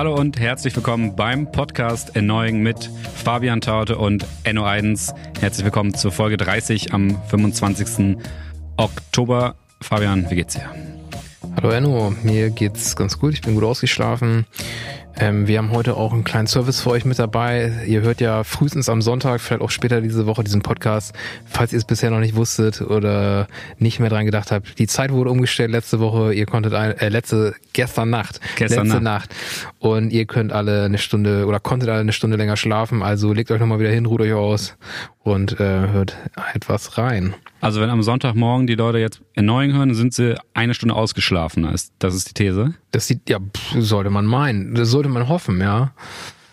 Hallo und herzlich willkommen beim Podcast Erneuing mit Fabian Taute und Enno Eidens. Herzlich willkommen zur Folge 30 am 25. Oktober. Fabian, wie geht's dir? Hallo Enno, mir geht's ganz gut. Ich bin gut ausgeschlafen. Ähm, wir haben heute auch einen kleinen Service für euch mit dabei. Ihr hört ja frühestens am Sonntag, vielleicht auch später diese Woche diesen Podcast, falls ihr es bisher noch nicht wusstet oder nicht mehr dran gedacht habt. Die Zeit wurde umgestellt letzte Woche. Ihr konntet ein, äh, letzte gestern Nacht, Gestern letzte Nacht. Nacht und ihr könnt alle eine Stunde oder konntet alle eine Stunde länger schlafen. Also legt euch nochmal wieder hin, ruht euch aus und äh, hört etwas rein. Also wenn am Sonntagmorgen die Leute jetzt Erneuing hören, sind sie eine Stunde ausgeschlafen. Das das ist die These. Das sieht ja pff, sollte man meinen, das sollte man hoffen, ja.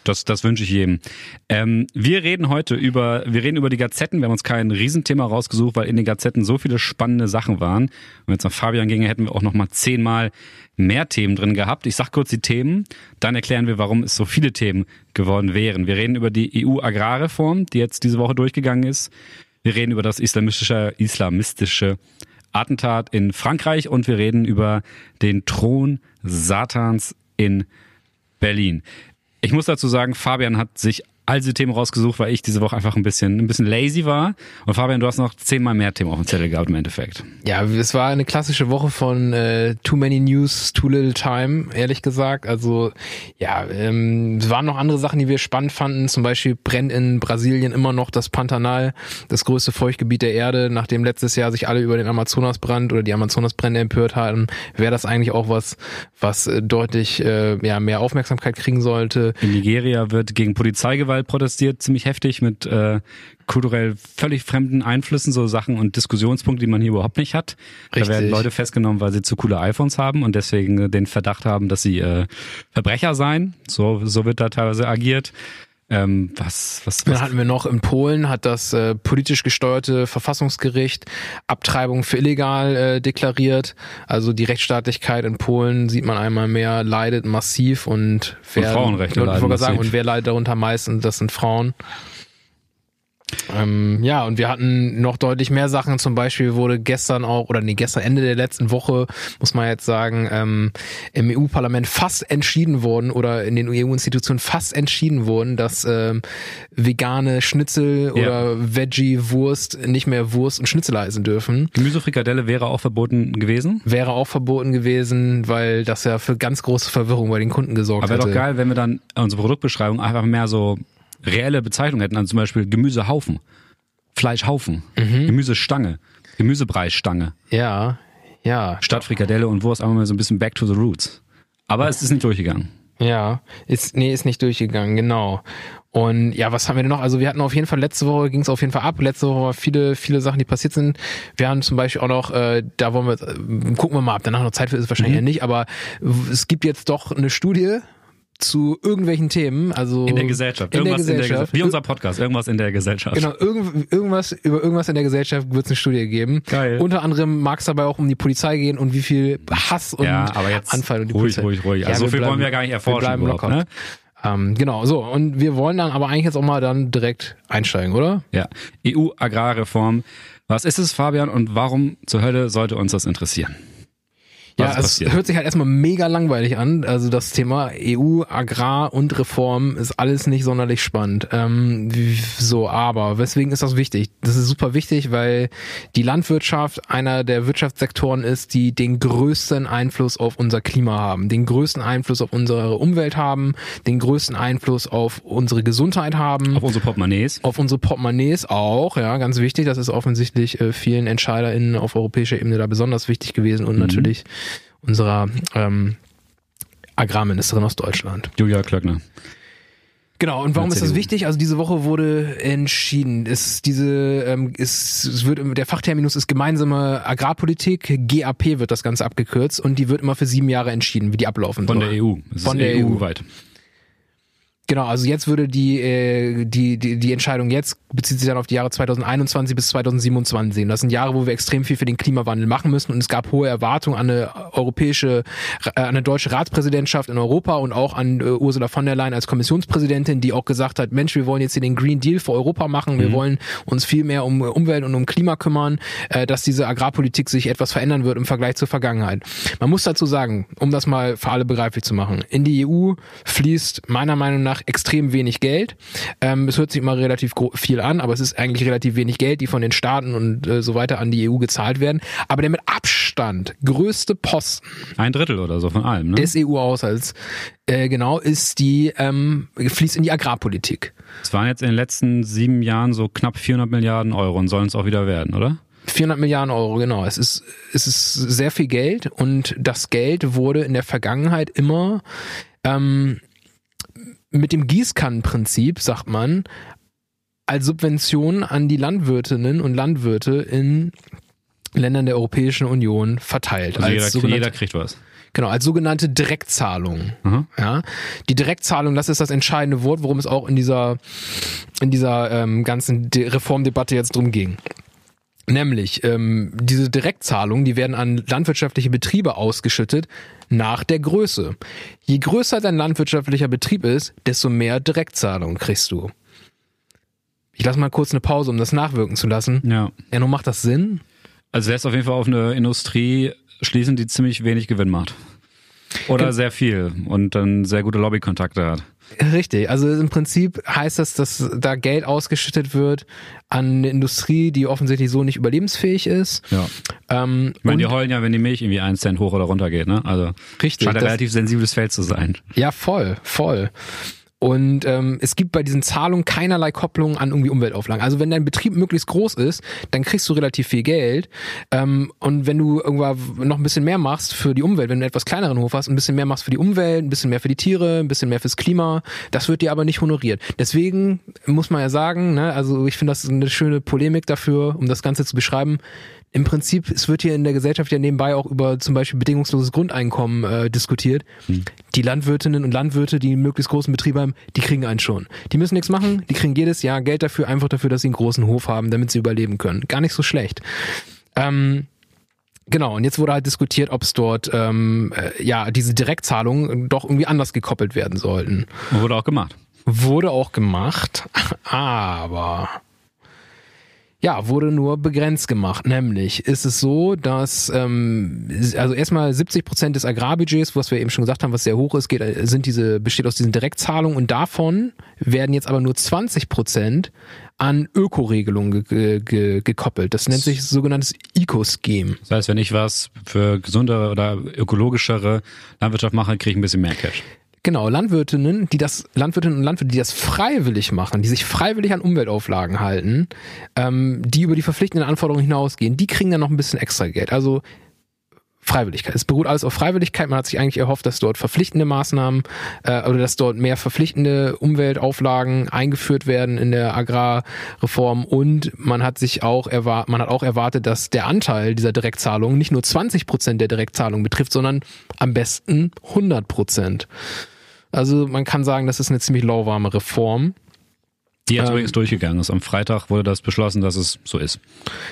Das, das wünsche ich jedem. Ähm, wir reden heute über, wir reden über die Gazetten. Wir haben uns kein Riesenthema rausgesucht, weil in den Gazetten so viele spannende Sachen waren. Wenn jetzt nach Fabian ginge, hätten wir auch noch mal zehnmal mehr Themen drin gehabt. Ich sag kurz die Themen, dann erklären wir, warum es so viele Themen geworden wären. Wir reden über die EU-Agrarreform, die jetzt diese Woche durchgegangen ist. Wir reden über das islamistische, islamistische Attentat in Frankreich und wir reden über den Thron Satans in Berlin. Ich muss dazu sagen, Fabian hat sich all diese Themen rausgesucht, weil ich diese Woche einfach ein bisschen, ein bisschen lazy war. Und Fabian, du hast noch zehnmal mehr Themen auf dem Zettel gehabt im Endeffekt. Ja, es war eine klassische Woche von äh, Too Many News, Too Little Time, ehrlich gesagt. Also ja, ähm, es waren noch andere Sachen, die wir spannend fanden. Zum Beispiel brennt in Brasilien immer noch das Pantanal, das größte Feuchtgebiet der Erde. Nachdem letztes Jahr sich alle über den Amazonasbrand oder die Amazonasbrände empört haben, wäre das eigentlich auch was, was äh, deutlich äh, ja, mehr Aufmerksamkeit kriegen sollte. In Nigeria wird gegen Polizeigewalt protestiert, ziemlich heftig mit äh, kulturell völlig fremden Einflüssen, so Sachen und Diskussionspunkte, die man hier überhaupt nicht hat. Da Richtig. werden Leute festgenommen, weil sie zu coole iPhones haben und deswegen den Verdacht haben, dass sie äh, Verbrecher seien. So, so wird da teilweise agiert. Ähm, was, was, Dann was hatten wir noch in Polen hat das äh, politisch gesteuerte Verfassungsgericht Abtreibung für illegal äh, deklariert. Also die Rechtsstaatlichkeit in Polen sieht man einmal mehr leidet massiv und wer Frauenrechte und, ich leiden sagen, und wer leidet darunter am meisten? Das sind Frauen. Ähm, ja, und wir hatten noch deutlich mehr Sachen. Zum Beispiel wurde gestern auch, oder nee, gestern Ende der letzten Woche, muss man jetzt sagen, ähm, im EU-Parlament fast entschieden worden oder in den EU-Institutionen fast entschieden worden, dass ähm, vegane Schnitzel Ja. oder Veggie-Wurst nicht mehr Wurst und Schnitzel heißen dürfen. Gemüsefrikadelle wäre auch verboten gewesen. Wäre auch verboten gewesen, weil das ja für ganz große Verwirrung bei den Kunden gesorgt Aber wäre doch geil, wenn wir dann unsere Produktbeschreibung einfach mehr so reelle Bezeichnungen hätten. Also zum Beispiel Gemüsehaufen, Fleischhaufen, Mhm. Gemüsestange, Gemüsebreisstange. Ja, ja. Statt Frikadelle und Wurst einfach mal so ein bisschen back to the roots. Aber es ist nicht durchgegangen. Ja, ist, nee, ist nicht durchgegangen, genau. Und ja, was haben wir denn noch? Also wir hatten auf jeden Fall, letzte Woche ging es auf jeden Fall ab. Letzte Woche war viele, viele Sachen, die passiert sind. Wir haben zum Beispiel auch noch, äh, da wollen wir, äh, gucken wir mal ab, danach noch Zeit für ist es wahrscheinlich Mhm. ja nicht, aber es gibt jetzt doch eine Studie zu irgendwelchen Themen, also In der Gesellschaft. In der Irgendwas in der Gesellschaft. Gesellschaft. Wie unser Podcast. Irgendwas in der Gesellschaft. Genau, irgend, irgendwas über irgendwas in der Gesellschaft wird es eine Studie geben. Geil. Unter anderem mag es dabei auch um die Polizei gehen und wie viel Hass und Ja, aber jetzt Anfall und die ruhig, Polizei. ruhig, ruhig. Also so viel wollen wir gar nicht erforschen Wir bleiben locker. ne? Ähm, genau, so. Und wir wollen dann aber eigentlich jetzt auch mal dann direkt einsteigen, oder? Ja. EU-Agrarreform. Was ist es, Fabian, und warum zur Hölle sollte uns das interessieren? Ja, es passiert? hört sich halt erstmal mega langweilig an. Also das Thema EU, Agrar und Reform ist alles nicht sonderlich spannend. Ähm, so, aber weswegen ist das wichtig? Das ist super wichtig, weil die Landwirtschaft einer der Wirtschaftssektoren ist, die den größten Einfluss auf unser Klima haben, den größten Einfluss auf unsere Umwelt haben, den größten Einfluss auf unsere Gesundheit haben. Auf unsere Portemonnaies. auf unsere Portemonnaies auch, ja, ganz wichtig. Das ist offensichtlich äh, vielen EntscheiderInnen auf europäischer Ebene da besonders wichtig gewesen Mhm. und natürlich unserer ähm, Agrarministerin aus Deutschland. Julia Klöckner. Genau, und warum ist das wichtig? Also diese Woche wurde entschieden, es diese ähm, ist, es wird der Fachterminus ist gemeinsame Agrarpolitik, GAP wird das Ganze abgekürzt und die wird immer für sieben Jahre entschieden, wie die ablaufen Von soll. der EU. Es Von ist der EU. EU-weit. Genau, also jetzt würde die, äh, die, die, die Entscheidung jetzt bezieht sich dann auf die Jahre 2021 bis 2027. Das sind Jahre, wo wir extrem viel für den Klimawandel machen müssen und es gab hohe Erwartungen an eine europäische, äh, an eine deutsche Ratspräsidentschaft in Europa und auch an äh, Ursula von der Leyen als Kommissionspräsidentin, die auch gesagt hat, Mensch, wir wollen jetzt hier den Green Deal für Europa machen, wir mhm. wollen uns viel mehr um Umwelt und um Klima kümmern, äh, dass diese Agrarpolitik sich etwas verändern wird im Vergleich zur Vergangenheit. Man muss dazu sagen, um das mal für alle begreiflich zu machen, in die EU fließt meiner Meinung nach nach extrem wenig Geld. Ähm, es hört sich immer relativ viel an, aber es ist eigentlich relativ wenig Geld, die von den Staaten und äh, so weiter an die EU gezahlt werden. Aber der mit Abstand größte Posten. Ein Drittel oder so von allem, ne? Des EU-Haushalts, äh, genau, ist die, ähm, fließt in die Agrarpolitik. Es waren jetzt in den letzten sieben Jahren so knapp 400 Milliarden Euro und sollen es auch wieder werden, oder? 400 Milliarden Euro, genau. Es ist, es ist sehr viel Geld und das Geld wurde in der Vergangenheit immer ähm, mit dem Gießkannenprinzip, sagt man, als Subvention an die Landwirtinnen und Landwirte in Ländern der Europäischen Union verteilt. Also jeder, jeder kriegt was. Genau, als sogenannte Direktzahlung. Mhm. Ja, die Direktzahlung, das ist das entscheidende Wort, worum es auch in dieser in dieser ähm, ganzen Reformdebatte jetzt drum ging. Nämlich ähm, diese Direktzahlungen, die werden an landwirtschaftliche Betriebe ausgeschüttet nach der Größe. Je größer dein landwirtschaftlicher Betrieb ist, desto mehr Direktzahlungen kriegst du. Ich lasse mal kurz eine Pause, um das nachwirken zu lassen. Ja. Nun macht das Sinn? Also lässt auf jeden Fall auf eine Industrie schließen, die ziemlich wenig Gewinn macht. Oder sehr viel und dann sehr gute Lobbykontakte hat. Richtig, also im Prinzip heißt das, dass da Geld ausgeschüttet wird an eine Industrie, die offensichtlich so nicht überlebensfähig ist. Ja. Ähm, ich meine, die heulen ja, wenn die Milch irgendwie einen Cent hoch oder runter geht, ne? Also richtig, scheint ein relativ sensibles Feld zu sein. Ja, voll, voll. Und ähm, es gibt bei diesen Zahlungen keinerlei Kopplung an irgendwie Umweltauflagen. Also wenn dein Betrieb möglichst groß ist, dann kriegst du relativ viel Geld. Ähm, und wenn du irgendwann noch ein bisschen mehr machst für die Umwelt, wenn du einen etwas kleineren Hof hast, ein bisschen mehr machst für die Umwelt, ein bisschen mehr für die Tiere, ein bisschen mehr fürs Klima, das wird dir aber nicht honoriert. Deswegen muss man ja sagen, ne, also ich finde das eine schöne Polemik dafür, um das Ganze zu beschreiben im Prinzip, es wird hier in der Gesellschaft ja nebenbei auch über zum Beispiel bedingungsloses Grundeinkommen äh, diskutiert. Hm. Die Landwirtinnen und Landwirte, die einen möglichst großen Betrieb haben, die kriegen einen schon. Die müssen nichts machen, die kriegen jedes Jahr Geld dafür, einfach dafür, dass sie einen großen Hof haben, damit sie überleben können. Gar nicht so schlecht. Ähm, Genau, und jetzt wurde halt diskutiert, ob es dort ähm, äh, ja diese Direktzahlungen doch irgendwie anders gekoppelt werden sollten. Wurde auch gemacht. Wurde auch gemacht, aber ja, wurde nur begrenzt gemacht. Nämlich ist es so, dass ähm, also erstmal 70 Prozent des Agrarbudgets, was wir eben schon gesagt haben, was sehr hoch ist, geht, sind diese besteht aus diesen Direktzahlungen und davon werden jetzt aber nur 20 Prozent an Ökoregelungen ge ge gekoppelt. Das nennt sich sogenanntes Eco-Scheme. Das heißt, wenn ich was für gesundere oder ökologischere Landwirtschaft mache, kriege ich ein bisschen mehr Cash. Genau, Landwirtinnen, die das, Landwirtinnen und Landwirte, die das freiwillig machen, die sich freiwillig an Umweltauflagen halten, ähm, die über die verpflichtenden Anforderungen hinausgehen, die kriegen dann noch ein bisschen extra Geld. Also Freiwilligkeit. Es beruht alles auf Freiwilligkeit. Man hat sich eigentlich erhofft, dass dort verpflichtende Maßnahmen äh, oder dass dort mehr verpflichtende Umweltauflagen eingeführt werden in der Agrarreform und man hat sich auch erwartet, man hat auch erwartet, dass der Anteil dieser Direktzahlungen nicht nur 20 Prozent der Direktzahlungen betrifft, sondern am besten 100 Prozent. Also man kann sagen, das ist eine ziemlich lauwarme Reform. Die jetzt ähm, übrigens durchgegangen ist. Am Freitag wurde das beschlossen, dass es so ist.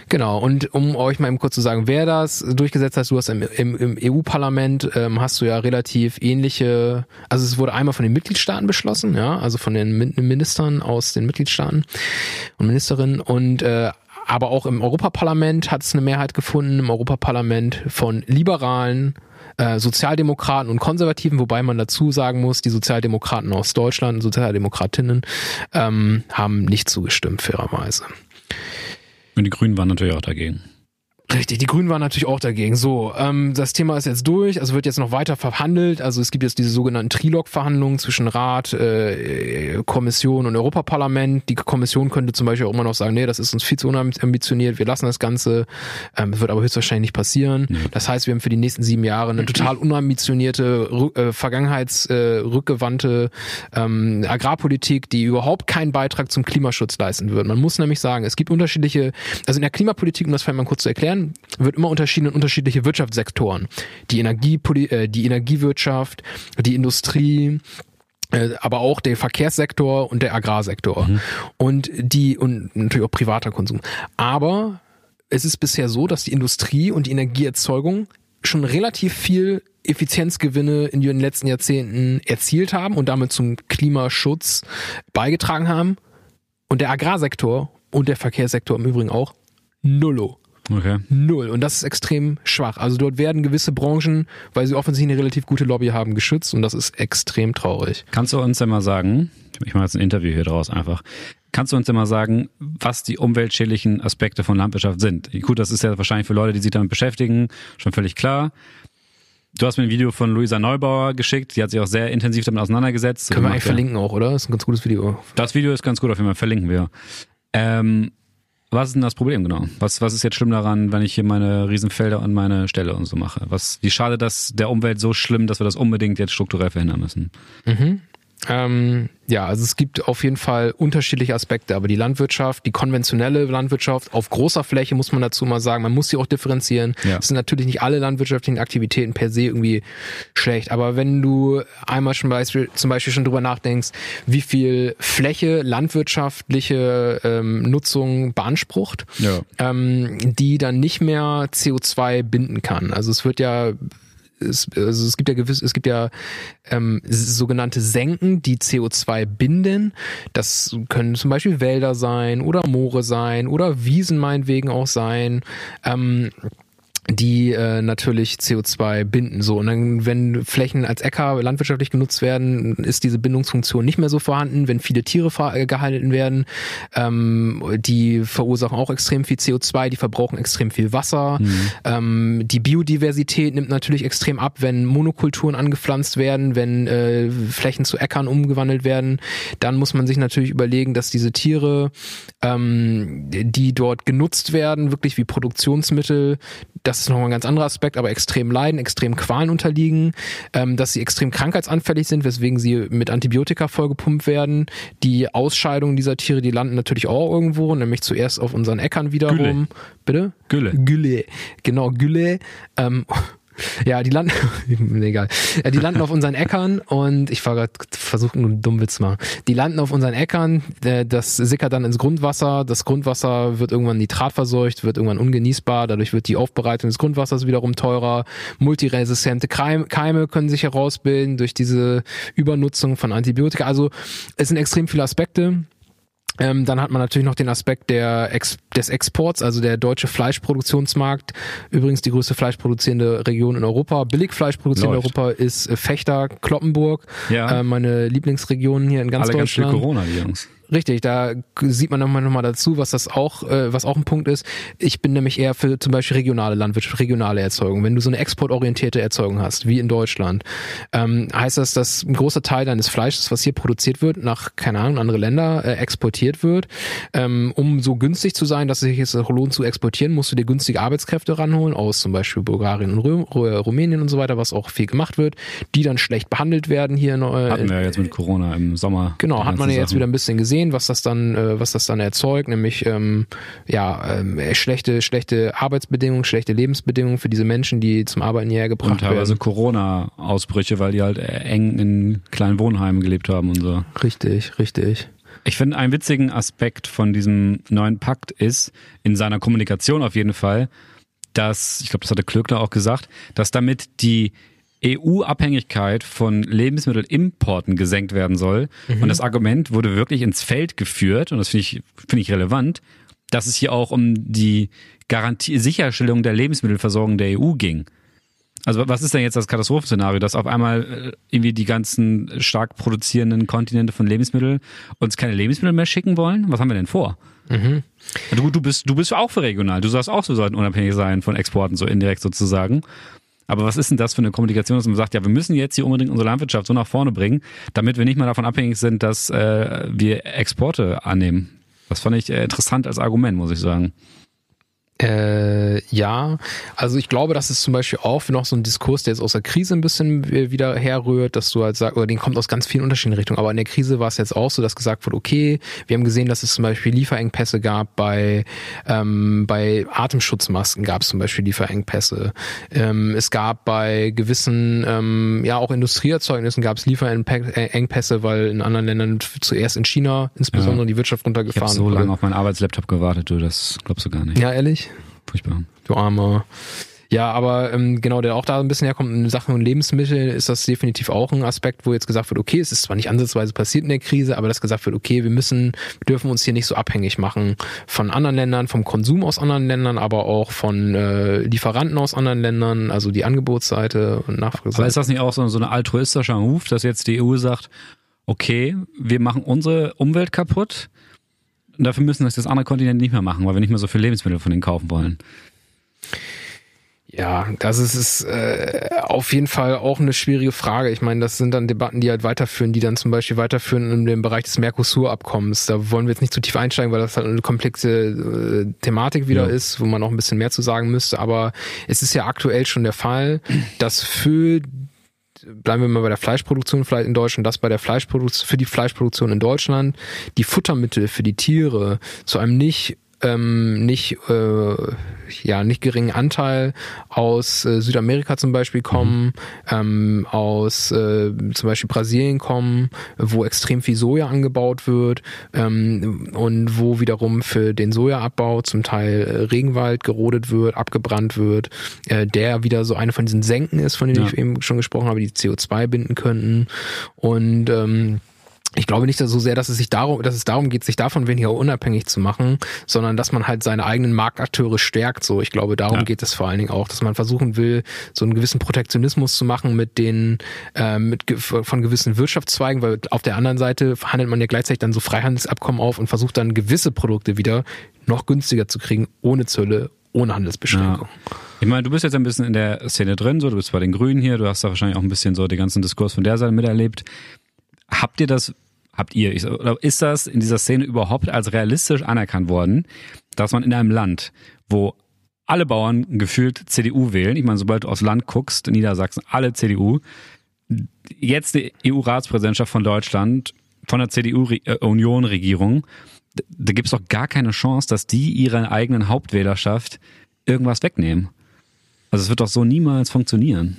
Genau. Und um euch mal eben kurz zu sagen, wer das durchgesetzt hat, du hast im, im, im EU-Parlament ähm, hast du ja relativ ähnliche, also es wurde einmal von den Mitgliedstaaten beschlossen, ja, also von den Ministern aus den Mitgliedstaaten und Ministerinnen und äh, aber auch im Europaparlament hat es eine Mehrheit gefunden, im Europaparlament von Liberalen, äh, Sozialdemokraten und Konservativen, wobei man dazu sagen muss, die Sozialdemokraten aus Deutschland, Sozialdemokratinnen, ähm, haben nicht zugestimmt, fairerweise. Und die Grünen waren natürlich auch dagegen. Richtig, die Grünen waren natürlich auch dagegen. So, ähm, das Thema ist jetzt durch, also wird jetzt noch weiter verhandelt. Also es gibt jetzt diese sogenannten Trilog-Verhandlungen zwischen Rat, äh, Kommission und Europaparlament. Die Kommission könnte zum Beispiel auch immer noch sagen, nee, das ist uns viel zu unambitioniert, wir lassen das Ganze. Ähm, wird aber höchstwahrscheinlich nicht passieren. Mhm. Das heißt, wir haben für die nächsten sieben Jahre eine total unambitionierte, äh, vergangenheitsrückgewandte äh, ähm, Agrarpolitik, die überhaupt keinen Beitrag zum Klimaschutz leisten wird. Man muss nämlich sagen, es gibt unterschiedliche, also in der Klimapolitik, um das vielleicht mal kurz zu erklären, erklären, wird immer unterschieden in unterschiedliche Wirtschaftssektoren. Die, Energiepoli äh, die Energiewirtschaft, die Industrie, äh, aber auch der Verkehrssektor und der Agrarsektor mhm. und die und natürlich auch privater Konsum. Aber es ist bisher so, dass die Industrie und die Energieerzeugung schon relativ viel Effizienzgewinne in den letzten Jahrzehnten erzielt haben und damit zum Klimaschutz beigetragen haben. Und der Agrarsektor und der Verkehrssektor im Übrigen auch nullo. Okay. Null. Und das ist extrem schwach. Also dort werden gewisse Branchen, weil sie offensichtlich eine relativ gute Lobby haben, geschützt und das ist extrem traurig. Kannst du uns denn mal sagen, ich mache jetzt ein Interview hier draus einfach, kannst du uns denn mal sagen, was die umweltschädlichen Aspekte von Landwirtschaft sind? Gut, das ist ja wahrscheinlich für Leute, die sich damit beschäftigen, schon völlig klar. Du hast mir ein Video von Luisa Neubauer geschickt, die hat sich auch sehr intensiv damit auseinandergesetzt. Können wir eigentlich ja. verlinken auch, oder? Das ist ein ganz gutes Video. Das Video ist ganz gut, auf jeden Fall verlinken wir. Ähm, was ist denn das Problem genau? Was, was ist jetzt schlimm daran, wenn ich hier meine Riesenfelder und meine Ställe und so mache? Was, wie schade das der Umwelt so schlimm, dass wir das unbedingt jetzt strukturell verhindern müssen? Mhm. Ähm, ja, also es gibt auf jeden Fall unterschiedliche Aspekte, aber die Landwirtschaft, die konventionelle Landwirtschaft auf großer Fläche muss man dazu mal sagen, man muss sie auch differenzieren. Ja. Es sind natürlich nicht alle landwirtschaftlichen Aktivitäten per se irgendwie schlecht, aber wenn du einmal schon Beispiel, zum Beispiel schon drüber nachdenkst, wie viel Fläche landwirtschaftliche ähm, Nutzung beansprucht, ja. ähm, die dann nicht mehr CO2 binden kann. Also es wird ja es, also es gibt ja gewiss, es gibt ja ähm, sogenannte Senken, die CO2 binden. Das können zum Beispiel Wälder sein oder Moore sein oder Wiesen meinetwegen auch sein. Ähm, die äh, natürlich CO2 binden. So und dann, wenn Flächen als Äcker landwirtschaftlich genutzt werden, ist diese Bindungsfunktion nicht mehr so vorhanden. Wenn viele Tiere äh, gehalten werden, ähm, die verursachen auch extrem viel CO2, die verbrauchen extrem viel Wasser. Mhm. Ähm, die Biodiversität nimmt natürlich extrem ab, wenn Monokulturen angepflanzt werden, wenn äh, Flächen zu Äckern umgewandelt werden. Dann muss man sich natürlich überlegen, dass diese Tiere, ähm, die dort genutzt werden, wirklich wie Produktionsmittel, das ist nochmal ein ganz anderer Aspekt, aber extrem leiden, extrem Qualen unterliegen, ähm, dass sie extrem krankheitsanfällig sind, weswegen sie mit Antibiotika vollgepumpt werden. Die Ausscheidungen dieser Tiere, die landen natürlich auch irgendwo, nämlich zuerst auf unseren Äckern wiederum. Gülle. Bitte? Gülle. Gülle. Genau, Gülle. Ähm, ja, die landen, egal. Ja, die landen auf unseren Äckern und ich war gerade versucht, einen dummen Witz zu machen. Die landen auf unseren Äckern, äh, das sickert dann ins Grundwasser. Das Grundwasser wird irgendwann nitratverseucht, wird irgendwann ungenießbar. Dadurch wird die Aufbereitung des Grundwassers wiederum teurer. Multiresistente Keime können sich herausbilden durch diese Übernutzung von Antibiotika. Also es sind extrem viele Aspekte. Ähm, dann hat man natürlich noch den Aspekt der Ex des Exports, also der deutsche Fleischproduktionsmarkt. Übrigens die größte fleischproduzierende Region in Europa. Billigfleisch produzierend in Europa ist äh, Fechter, Kloppenburg. Ja. Äh, meine Lieblingsregion hier in ganz Alle Deutschland. Ganz Corona, die Jungs. Richtig, da sieht man nochmal noch mal dazu, was das auch, äh, was auch ein Punkt ist. Ich bin nämlich eher für zum Beispiel regionale Landwirtschaft, regionale Erzeugung. Wenn du so eine exportorientierte Erzeugung hast, wie in Deutschland, ähm, heißt das, dass ein großer Teil deines Fleisches, was hier produziert wird, nach, keine Ahnung, andere Länder äh, exportiert wird. Ähm, um so günstig zu sein, dass es sich jetzt lohnt zu exportieren, musst du dir günstige Arbeitskräfte ranholen, aus zum Beispiel Bulgarien und Rö Rumänien und so weiter, was auch viel gemacht wird, die dann schlecht behandelt werden hier. Äh, Hatten wir ja jetzt mit Corona im Sommer. Genau, hat man ja jetzt wieder ein bisschen gesehen gesehen, was das dann, äh, was das dann erzeugt, nämlich ähm, ja ähm, schlechte, schlechte Arbeitsbedingungen, schlechte Lebensbedingungen für diese Menschen, die zum Arbeiten hierher gebracht und teilweise werden. Corona-Ausbrüche, weil die halt eng in kleinen Wohnheimen gelebt haben und so. Richtig, richtig. Ich finde, einen witzigen Aspekt von diesem neuen Pakt ist, in seiner Kommunikation auf jeden Fall, dass, ich glaube, das hatte Klöckner auch gesagt, dass damit die EU-Abhängigkeit von Lebensmittelimporten gesenkt werden soll. Mhm. Und das Argument wurde wirklich ins Feld geführt, und das finde ich, finde ich relevant, dass es hier auch um die Garantie, Sicherstellung der Lebensmittelversorgung der EU ging. Also was ist denn jetzt das Katastrophenszenario, dass auf einmal äh, irgendwie die ganzen stark produzierenden Kontinente von Lebensmitteln uns keine Lebensmittel mehr schicken wollen? Was haben wir denn vor? Mhm. Du, du, bist, du bist auch für regional. Du sagst auch, wir sollten unabhängig sein von Exporten, so indirekt sozusagen. Aber was ist denn das für eine Kommunikation, dass man sagt, ja, wir müssen jetzt hier unbedingt unsere Landwirtschaft so nach vorne bringen, damit wir nicht mehr davon abhängig sind, dass äh, wir Exporte annehmen? Das fand ich äh, interessant als Argument, muss ich sagen. Äh, ja, also ich glaube, das ist zum Beispiel auch noch so ein Diskurs, der jetzt aus der Krise ein bisschen wieder herrührt, dass du halt sagst, oder den kommt aus ganz vielen unterschiedlichen Richtungen, aber in der Krise war es jetzt auch so, dass gesagt wurde, okay, wir haben gesehen, dass es zum Beispiel Lieferengpässe gab bei, ähm, bei Atemschutzmasken gab es zum Beispiel Lieferengpässe. Ähm, es gab bei gewissen, ähm, ja auch Industrieerzeugnissen gab es Lieferengpässe, weil in anderen Ländern zuerst in China insbesondere ja. die Wirtschaft runtergefahren wurde. Ich habe so lange auf meinen Arbeitslaptop gewartet, du, das glaubst du gar nicht. Ja, ehrlich? Furchtbar. Du armer. Ja, aber ähm, genau, der auch da ein bisschen herkommt, in Sachen Lebensmittel ist das definitiv auch ein Aspekt, wo jetzt gesagt wird, okay, es ist zwar nicht ansatzweise passiert in der Krise, aber dass gesagt wird, okay, wir müssen, wir dürfen uns hier nicht so abhängig machen von anderen Ländern, vom Konsum aus anderen Ländern, aber auch von äh, Lieferanten aus anderen Ländern, also die Angebotsseite und Nachfrageseite. Aber ist das nicht auch so, so eine altruistischer Move, dass jetzt die EU sagt, okay, wir machen unsere Umwelt kaputt, dafür müssen das das andere Kontinent nicht mehr machen, weil wir nicht mehr so viel Lebensmittel von denen kaufen wollen. Ja, das ist, ist äh, auf jeden Fall auch eine schwierige Frage. Ich meine, das sind dann Debatten, die halt weiterführen, die dann zum Beispiel weiterführen in dem Bereich des Mercosur-Abkommens. Da wollen wir jetzt nicht zu tief einsteigen, weil das halt eine komplexe äh, Thematik wieder ja. ist, wo man auch ein bisschen mehr zu sagen müsste. Aber es ist ja aktuell schon der Fall, dass für bleiben wir mal bei der Fleischproduktion vielleicht in Deutschland, dass bei der Fleischproduktion, für die Fleischproduktion in Deutschland die Futtermittel für die Tiere zu einem nicht ähm, nicht äh, ja nicht geringen Anteil aus äh, Südamerika zum Beispiel kommen, mhm. ähm, aus äh, zum Beispiel Brasilien kommen, wo extrem viel Soja angebaut wird ähm, und wo wiederum für den Sojaabbau zum Teil äh, Regenwald gerodet wird, abgebrannt wird, äh, der wieder so eine von diesen Senken ist, von denen ja. ich eben schon gesprochen habe, die CO2 binden könnten und ähm, ich glaube nicht so sehr, dass es sich darum, dass es darum geht, sich davon weniger unabhängig zu machen, sondern dass man halt seine eigenen Marktakteure stärkt. So, ich glaube, darum ja. geht es vor allen Dingen auch, dass man versuchen will, so einen gewissen Protektionismus zu machen mit den äh, mit von gewissen Wirtschaftszweigen, weil auf der anderen Seite handelt man ja gleichzeitig dann so Freihandelsabkommen auf und versucht dann gewisse Produkte wieder noch günstiger zu kriegen, ohne Zölle, ohne Handelsbeschränkungen. Ja. Ich meine, du bist jetzt ein bisschen in der Szene drin, so du bist bei den Grünen hier, du hast da wahrscheinlich auch ein bisschen so den ganzen Diskurs von der Seite miterlebt. Habt ihr das habt ihr, ich, oder ist das in dieser Szene überhaupt als realistisch anerkannt worden, dass man in einem Land, wo alle Bauern gefühlt CDU wählen, ich meine, sobald du aufs Land guckst, in Niedersachsen, alle CDU, jetzt die EU-Ratspräsidentschaft von Deutschland, von der CDU-Union-Regierung, da gibt es doch gar keine Chance, dass die ihrer eigenen Hauptwählerschaft irgendwas wegnehmen. Also es wird doch so niemals funktionieren.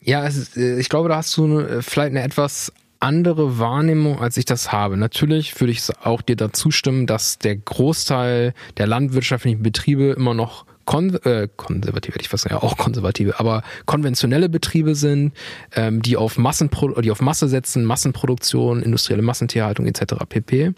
Ja, ist, äh, ich glaube, da hast du vielleicht eine etwas andere Wahrnehmung, als ich das habe. Natürlich würde ich auch dir dazu stimmen, dass der Großteil der landwirtschaftlichen Betriebe immer noch kon äh, konservative, ich weiß ja auch konservative, aber konventionelle Betriebe sind, ähm, die auf Massenpro die auf Masse setzen, Massenproduktion, industrielle Massentierhaltung etc. pp.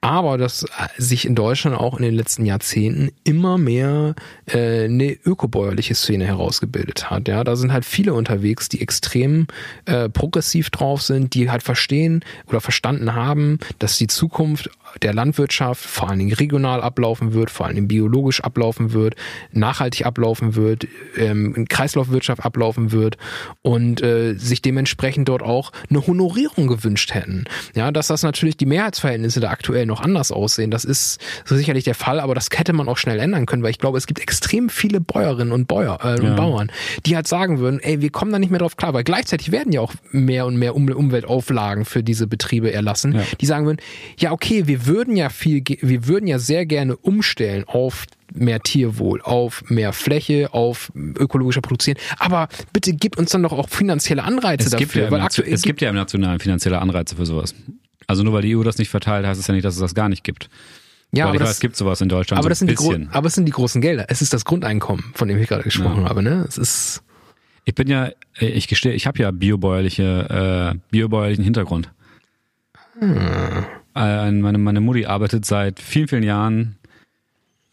Aber dass sich in Deutschland auch in den letzten Jahrzehnten immer mehr äh, eine ökobäuerliche Szene herausgebildet hat. Ja, da sind halt viele unterwegs, die extrem äh, progressiv drauf sind, die halt verstehen oder verstanden haben, dass die Zukunft der Landwirtschaft vor allen Dingen regional ablaufen wird, vor allen Dingen biologisch ablaufen wird, nachhaltig ablaufen wird, ähm, Kreislaufwirtschaft ablaufen wird und äh, sich dementsprechend dort auch eine Honorierung gewünscht hätten. Ja, dass das natürlich die Mehrheitsverhältnisse da aktuell noch anders aussehen, das ist sicherlich der Fall, aber das hätte man auch schnell ändern können, weil ich glaube, es gibt extrem viele Bäuerinnen und, Bäuer, äh, ja. und Bauern, die halt sagen würden, ey, wir kommen da nicht mehr drauf klar, weil gleichzeitig werden ja auch mehr und mehr um Umweltauflagen für diese Betriebe erlassen, ja. die sagen würden, ja, okay, wir würden ja viel, wir würden ja sehr gerne umstellen auf mehr Tierwohl, auf mehr Fläche, auf ökologischer Produzieren. Aber bitte gib uns dann doch auch finanzielle Anreize es dafür. Gibt ja weil aktuell es gibt ja im Nationalen finanzielle Anreize für sowas. Also nur weil die EU das nicht verteilt, heißt es ja nicht, dass es das gar nicht gibt. Ja, weil aber ich das, weiß, es gibt sowas in Deutschland. Aber, so das sind die aber es sind die großen Gelder. Es ist das Grundeinkommen, von dem ich gerade gesprochen ja. habe. Ne? Es ist ich bin ja, ich gestehe, ich habe ja biobäuerliche, äh, biobäuerlichen Hintergrund. Hm. Äh, meine, meine Mutti arbeitet seit vielen, vielen Jahren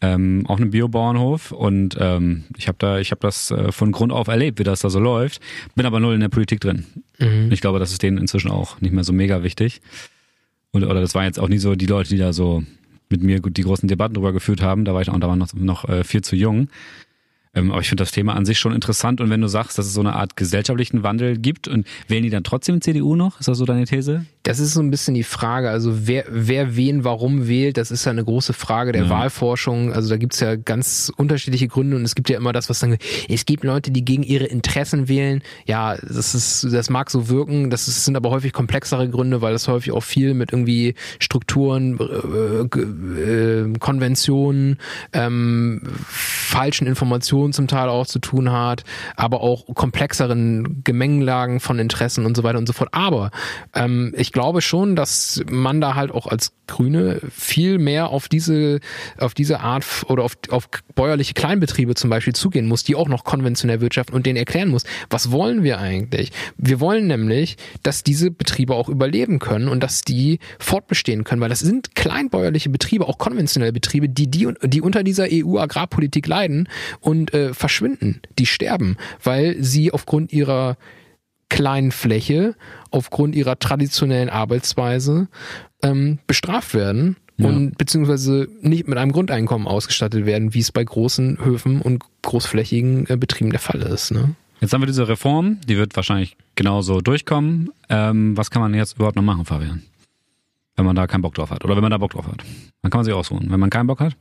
ähm, auf einem Biobauernhof und ähm, ich habe da, ich habe das äh, von Grund auf erlebt, wie das da so läuft. Bin aber null in der Politik drin. Mhm. Ich glaube, das ist denen inzwischen auch nicht mehr so mega wichtig. Und, oder das waren jetzt auch nie so die Leute, die da so mit mir die großen Debatten drüber geführt haben. Da war ich auch, da war noch, noch äh, viel zu jung. Ähm, aber ich finde das Thema an sich schon interessant. Und wenn du sagst, dass es so eine Art gesellschaftlichen Wandel gibt, und wählen die dann trotzdem CDU noch? Ist das so deine These? Das ist so ein bisschen die Frage. Also wer, wer wen warum wählt, das ist ja eine große Frage der ja. Wahlforschung. Also da gibt's ja ganz unterschiedliche Gründe und es gibt ja immer das, was dann, es gibt Leute, die gegen ihre Interessen wählen. Ja, das ist, das mag so wirken. Das ist, sind aber häufig komplexere Gründe, weil das häufig auch viel mit irgendwie Strukturen, äh, äh, Konventionen, ähm, falschen Informationen zum Teil auch zu tun hat, aber auch komplexeren Gemengenlagen von Interessen und so weiter und so fort. Aber ähm, ich glaube schon, dass man da halt auch als Grüne viel mehr auf diese, auf diese Art oder auf, auf bäuerliche Kleinbetriebe zum Beispiel zugehen muss, die auch noch konventionell wirtschaften und denen erklären muss, was wollen wir eigentlich? Wir wollen nämlich, dass diese Betriebe auch überleben können und dass die fortbestehen können, weil das sind kleinbäuerliche Betriebe, auch konventionelle Betriebe, die, die, die unter dieser EU-Agrarpolitik leiden und äh, verschwinden, die sterben, weil sie aufgrund ihrer kleinen Fläche, aufgrund ihrer traditionellen Arbeitsweise ähm, bestraft werden ja. und beziehungsweise nicht mit einem Grundeinkommen ausgestattet werden, wie es bei großen Höfen und großflächigen äh, Betrieben der Fall ist. Ne? Jetzt haben wir diese Reform, die wird wahrscheinlich genauso durchkommen. Ähm, was kann man jetzt überhaupt noch machen, Fabian? Wenn man da keinen Bock drauf hat. Oder wenn man da Bock drauf hat. Dann kann man sich ausruhen. Wenn man keinen Bock hat?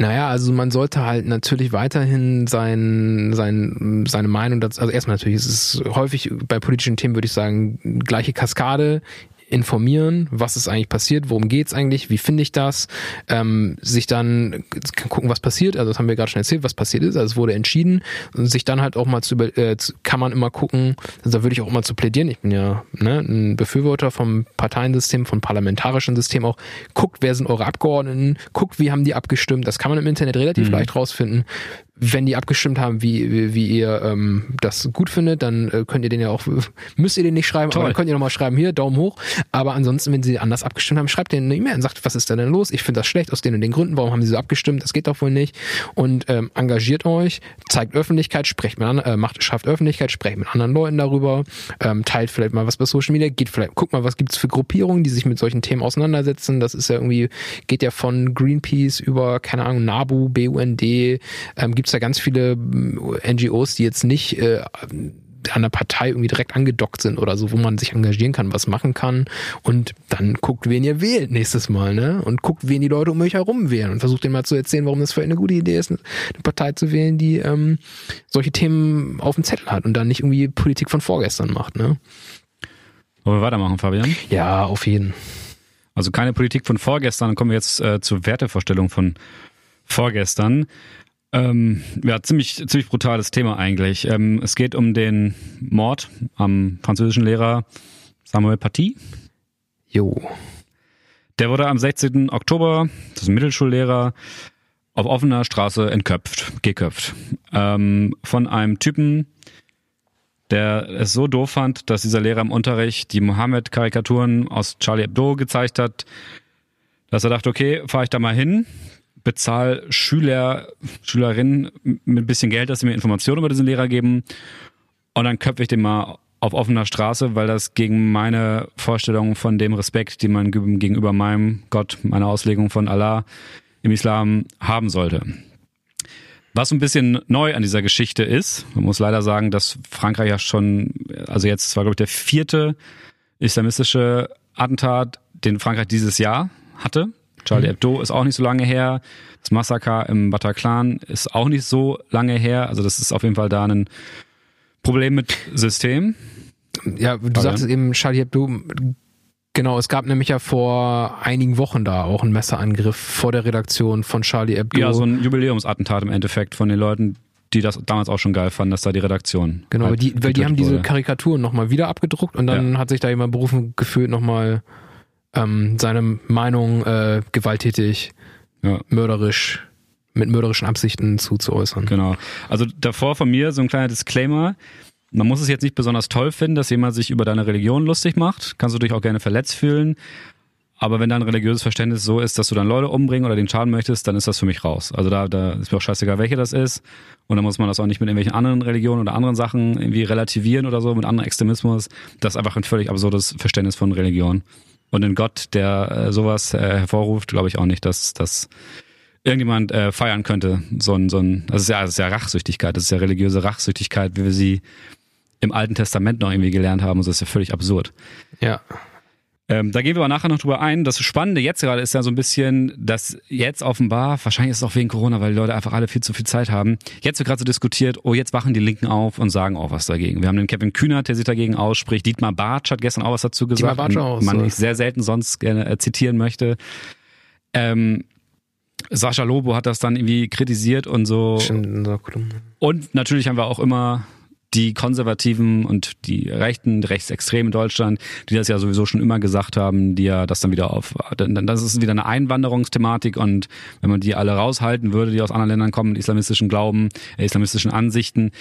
Naja, also man sollte halt natürlich weiterhin sein, sein, seine Meinung dazu, also erstmal natürlich, es ist häufig bei politischen Themen, würde ich sagen, gleiche Kaskade, informieren, was ist eigentlich passiert, worum geht's eigentlich, wie finde ich das, ähm, sich dann gucken, was passiert, also das haben wir gerade schon erzählt, was passiert ist, also es wurde entschieden. Und sich dann halt auch mal zu, äh, kann man immer gucken, also da würde ich auch immer zu plädieren, ich bin ja ne, ein Befürworter vom Parteiensystem, vom parlamentarischen System auch, guckt, wer sind eure Abgeordneten, guckt, wie haben die abgestimmt, das kann man im Internet relativ mhm. leicht rausfinden, wenn die abgestimmt haben, wie, wie, wie ihr ähm, das gut findet, dann äh, könnt ihr den ja auch, müsst ihr den nicht schreiben, Toll. aber dann könnt ihr nochmal schreiben, hier, Daumen hoch. Aber ansonsten, wenn sie anders abgestimmt haben, schreibt denen eine E-Mail und sagt, was ist da denn los? Ich finde das schlecht aus den und den Gründen, warum haben sie so abgestimmt? Das geht doch wohl nicht. Und ähm, engagiert euch, zeigt Öffentlichkeit, sprecht mit anderen, äh, macht, schafft Öffentlichkeit, sprecht mit anderen Leuten darüber, ähm, teilt vielleicht mal was bei Social Media, geht vielleicht, guckt mal, was gibt's für Gruppierungen, die sich mit solchen Themen auseinandersetzen. Das ist ja irgendwie, geht ja von Greenpeace über, keine Ahnung, NABU, BUND, ähm, gibt's da ganz viele NGOs, die jetzt nicht äh, an der Partei irgendwie direkt angedockt sind oder so, wo man sich engagieren kann, was machen kann und dann guckt, wen ihr wählt nächstes Mal, ne? Und guckt, wen die Leute um euch herum wählen und versucht denen mal zu erzählen, warum das für eine gute Idee ist, eine Partei zu wählen, die ähm, solche Themen auf dem Zettel hat und dann nicht irgendwie Politik von vorgestern macht, ne? Wollen wir weitermachen, Fabian? Ja, auf jeden. Also keine Politik von vorgestern, dann kommen wir jetzt äh, zur Wertevorstellung von vorgestern. Ähm, ja, ziemlich, ziemlich brutales Thema eigentlich. Ähm, es geht um den Mord am französischen Lehrer Samuel Paty. Jo. Der wurde am 16. Oktober, das ist ein Mittelschullehrer, auf offener Straße entköpft, geköpft. Ähm, von einem Typen, der es so doof fand, dass dieser Lehrer im Unterricht die Mohammed-Karikaturen aus Charlie Hebdo gezeigt hat, dass er dachte, okay, fahre ich da mal hin, bezahle Schüler, Schülerinnen mit ein bisschen Geld, dass sie mir Informationen über diesen Lehrer geben und dann köpfe ich den mal auf offener Straße, weil das gegen meine Vorstellung von dem Respekt, den man gegenüber meinem Gott, meiner Auslegung von Allah im Islam haben sollte. Was ein bisschen neu an dieser Geschichte ist, man muss leider sagen, dass Frankreich ja schon, also jetzt war glaube ich der vierte islamistische Attentat, den Frankreich dieses Jahr hatte. Charlie mhm. Hebdo ist auch nicht so lange her. Das Massaker im Bataclan ist auch nicht so lange her. Also das ist auf jeden Fall da ein Problem mit System. Ja, du Aber sagtest eben Charlie Hebdo. Genau, es gab nämlich ja vor einigen Wochen da auch einen Messerangriff vor der Redaktion von Charlie Hebdo. Ja, so ein Jubiläumsattentat im Endeffekt von den Leuten, die das damals auch schon geil fanden, dass da die Redaktion. Genau, halt die, weil die haben diese Karikaturen nochmal wieder abgedruckt und dann ja. hat sich da jemand berufen gefühlt, nochmal ähm, seine Meinung äh, gewalttätig, ja. mörderisch, mit mörderischen Absichten zuzuäußern. Genau. Also davor von mir so ein kleiner Disclaimer. Man muss es jetzt nicht besonders toll finden, dass jemand sich über deine Religion lustig macht. Kannst du dich auch gerne verletzt fühlen. Aber wenn dein religiöses Verständnis so ist, dass du dann Leute umbringen oder den schaden möchtest, dann ist das für mich raus. Also da, da ist mir auch scheißegal, welche das ist. Und dann muss man das auch nicht mit irgendwelchen anderen Religionen oder anderen Sachen irgendwie relativieren oder so, mit anderem Extremismus. Das ist einfach ein völlig absurdes Verständnis von Religion. Und ein Gott, der äh, sowas äh, hervorruft, glaube ich auch nicht, dass das irgendjemand äh, feiern könnte. So ein, so ein, das ist ja, das ist ja Rachsüchtigkeit, das ist ja religiöse Rachsüchtigkeit, wie wir sie im Alten Testament noch irgendwie gelernt haben. Und das ist ja völlig absurd. Ja. Ähm, da gehen wir aber nachher noch drüber ein. Das Spannende jetzt gerade ist ja so ein bisschen, dass jetzt offenbar, wahrscheinlich ist es auch wegen Corona, weil die Leute einfach alle viel zu viel Zeit haben, jetzt wird gerade so diskutiert, oh, jetzt wachen die Linken auf und sagen auch was dagegen. Wir haben den Kevin Kühnert, der sich dagegen ausspricht. Dietmar Bartsch hat gestern auch was dazu gesagt, Bartsch auch, man ich sehr selten sonst gerne äh, zitieren möchte. Ähm, Sascha Lobo hat das dann irgendwie kritisiert und so. Stimmt, in unserer Kolumne. Und natürlich haben wir auch immer die Konservativen und die Rechten, die Rechtsextremen in Deutschland, die das ja sowieso schon immer gesagt haben, die ja das dann wieder auf, das ist wieder eine Einwanderungsthematik und wenn man die alle raushalten würde, die aus anderen Ländern kommen, islamistischen Glauben, äh, islamistischen Ansichten,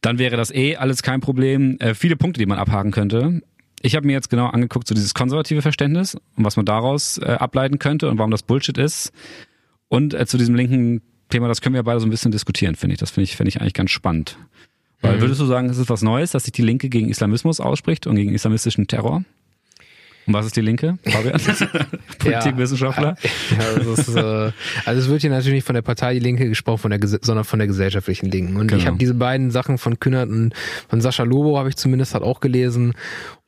dann wäre das eh alles kein Problem. Äh, viele Punkte, die man abhaken könnte. Ich habe mir jetzt genau angeguckt, so dieses konservative Verständnis und was man daraus äh, ableiten könnte und warum das Bullshit ist. Und äh, zu diesem linken Thema, das können wir beide so ein bisschen diskutieren, finde ich. Das finde ich, finde ich eigentlich ganz spannend. Weil würdest du sagen, es ist was Neues, dass sich die Linke gegen Islamismus ausspricht und gegen islamistischen Terror? Und was ist die Linke, Fabian? Politikwissenschaftler? Ja, das ist, äh, also es wird hier natürlich nicht von der Partei Die Linke gesprochen, von der, sondern von der gesellschaftlichen Linken. Und ich Genau. habe diese beiden Sachen von Kühnert und von Sascha Lobo habe ich zumindest halt auch gelesen.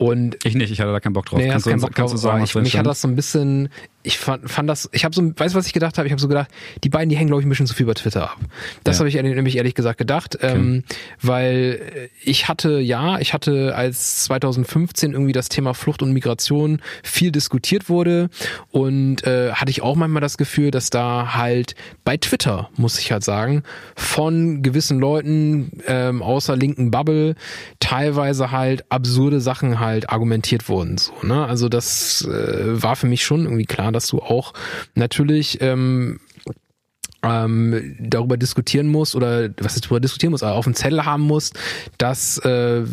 Und Ich nicht, ich hatte da keinen Bock drauf. Nee, kannst du, keinen Bock kannst du drauf, sagen, aber was ich, mich hat das so ein bisschen, ich fand, fand das, ich habe so, weißt du, was ich gedacht habe? Ich habe so gedacht, die beiden, die hängen, glaube ich, ein bisschen zu viel bei Twitter ab. Das Ja. habe ich nämlich ehrlich gesagt gedacht, ähm, weil äh, ich hatte, ja, ich hatte als 2015 irgendwie das Thema Flucht und Migration viel diskutiert wurde und äh, hatte ich auch manchmal das Gefühl, dass da halt bei Twitter, muss ich halt sagen, von gewissen Leuten ähm, außer linken Bubble teilweise halt absurde Sachen halt argumentiert wurden. So, ne? Also das äh, war für mich schon irgendwie klar, dass du auch natürlich ähm, ähm, darüber diskutieren musst oder was ist darüber diskutieren musst, aber auf dem Zettel haben musst, dass äh,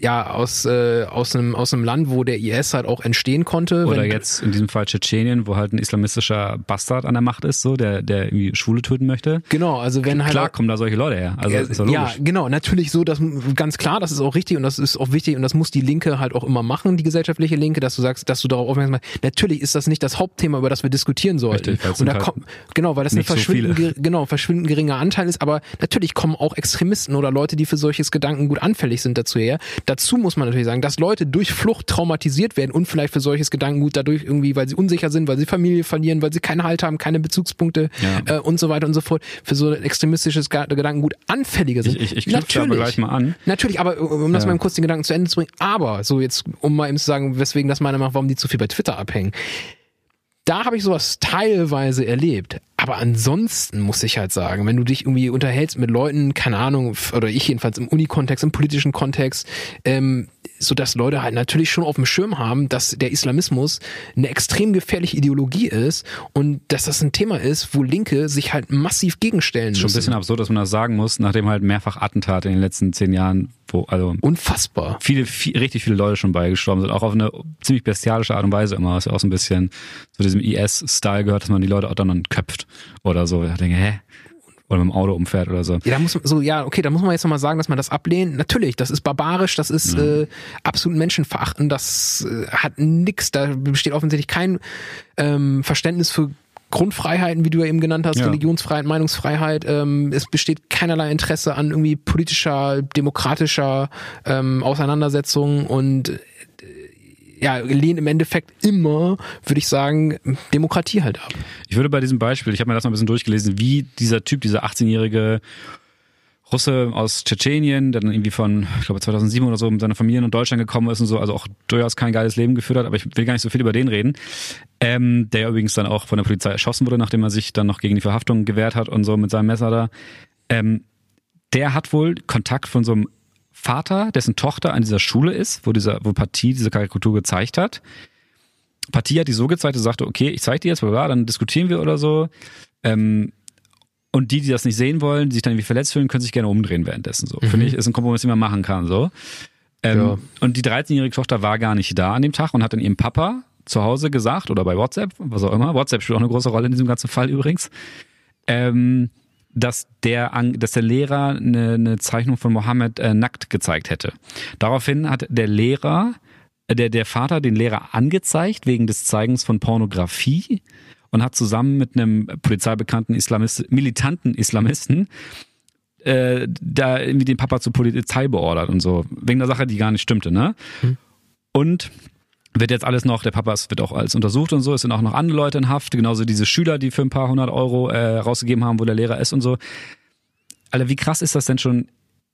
ja aus äh, aus einem aus einem Land, wo der IS halt auch entstehen konnte, Oder jetzt in diesem Fall Tschetschenien, wo halt ein islamistischer Bastard an der Macht ist, so, der, der irgendwie Schwule töten möchte. genau, also wenn halt Klar kommen da solche Leute her. Also Ja, ist ja, logisch. genau, natürlich so, dass ganz klar, das ist auch richtig und das ist auch wichtig und das muss die Linke halt auch immer machen, die gesellschaftliche Linke, dass du sagst, dass du darauf aufmerksam machst. Natürlich ist das nicht das Hauptthema, über das wir diskutieren sollten. Richtig, und da halt kommt genau, weil das ein so verschwindend ge- genau verschwindend geringer Anteil ist, aber natürlich kommen auch Extremisten oder Leute, die für solches Gedanken gut anfällig sind dazu her. Dazu muss man natürlich sagen, dass Leute durch Flucht traumatisiert werden und vielleicht für solches Gedankengut dadurch irgendwie, weil sie unsicher sind, weil sie Familie verlieren, weil sie keinen Halt haben, keine Bezugspunkte Ja. äh, und so weiter und so fort, für so ein extremistisches Ge- Gedankengut anfälliger sind. Ich, ich, ich da aber gleich mal an. Natürlich, aber um das Ja. mal kurz den Gedanken zu Ende zu bringen, aber so jetzt, um mal eben zu sagen, weswegen das meiner Meinung nach, warum die zu viel bei Twitter abhängen. Da habe ich sowas teilweise erlebt. Aber ansonsten muss ich halt sagen, wenn du dich irgendwie unterhältst mit Leuten, keine Ahnung, oder ich jedenfalls im Unikontext, im politischen Kontext, ähm, so dass Leute halt natürlich schon auf dem Schirm haben, dass der Islamismus eine extrem gefährliche Ideologie ist und dass das ein Thema ist, wo Linke sich halt massiv gegenstellen Schon ein müssen. bisschen absurd, dass man das sagen muss, nachdem halt mehrfach Attentate in den letzten zehn Jahren, wo also Unfassbar. viele, viel, richtig viele Leute schon beigestorben sind, auch auf eine ziemlich bestialische Art und Weise immer, was ja auch so ein bisschen zu diesem IS-Style gehört, dass man die Leute auch dann köpft oder so. Ich denke, hä? Oder mit dem Auto umfährt oder so. Ja, da muss man so, ja, okay, da muss man jetzt nochmal sagen, dass man das ablehnt. Natürlich, das ist barbarisch, das ist äh, absolut menschenverachtend, das äh, hat nix, da besteht offensichtlich kein ähm, Verständnis für Grundfreiheiten, wie du ja eben genannt hast, Ja. Religionsfreiheit, Meinungsfreiheit. Ähm, es besteht keinerlei Interesse an irgendwie politischer, demokratischer ähm, Auseinandersetzung und ja, lehnt im Endeffekt immer, würde ich sagen, Demokratie halt ab. Ich würde bei diesem Beispiel, ich habe mir das mal ein bisschen durchgelesen, wie dieser Typ, dieser 18-jährige Russe aus Tschetschenien, der dann irgendwie von, ich glaube 2007 oder so mit seiner Familie nach Deutschland gekommen ist und so, also auch durchaus kein geiles Leben geführt hat, aber ich will gar nicht so viel über den reden. Ähm, der übrigens dann auch von der Polizei erschossen wurde, nachdem er sich dann noch gegen die Verhaftung gewehrt hat und so mit seinem Messer da. Ähm, der hat wohl Kontakt von so einem Vater, dessen Tochter an dieser Schule ist, wo dieser, wo Partie diese Karikatur gezeigt hat. Partie hat die so gezeigt, dass sie sagte, okay, ich zeig dir jetzt, bla, bla, dann diskutieren wir oder so. Ähm, und die, die das nicht sehen wollen, die sich dann irgendwie verletzt fühlen, können sich gerne umdrehen währenddessen. So. Finde ich, ist ein Kompromiss, den man machen kann. So. Ähm, Ja. Und die 13-jährige Tochter war gar nicht da an dem Tag und hat dann ihrem Papa zu Hause gesagt oder bei WhatsApp, was auch immer. WhatsApp spielt auch eine große Rolle in diesem ganzen Fall übrigens. Ähm, dass der, dass der Lehrer eine, eine Zeichnung von Mohammed äh, nackt gezeigt hätte. Daraufhin hat der Lehrer, äh, der, der Vater den Lehrer angezeigt wegen des Zeigens von Pornografie und hat zusammen mit einem polizeibekannten Islamist, militanten Islamisten äh, da irgendwie den Papa zur Polizei beordert und so. Wegen der Sache, die gar nicht stimmte, ne? Mhm. Und wird jetzt alles noch, der Papa wird auch alles untersucht und so, es sind auch noch andere Leute in Haft, genauso diese Schüler, die für ein paar hundert Euro äh, rausgegeben haben, wo der Lehrer ist und so. Alter, wie krass ist das denn schon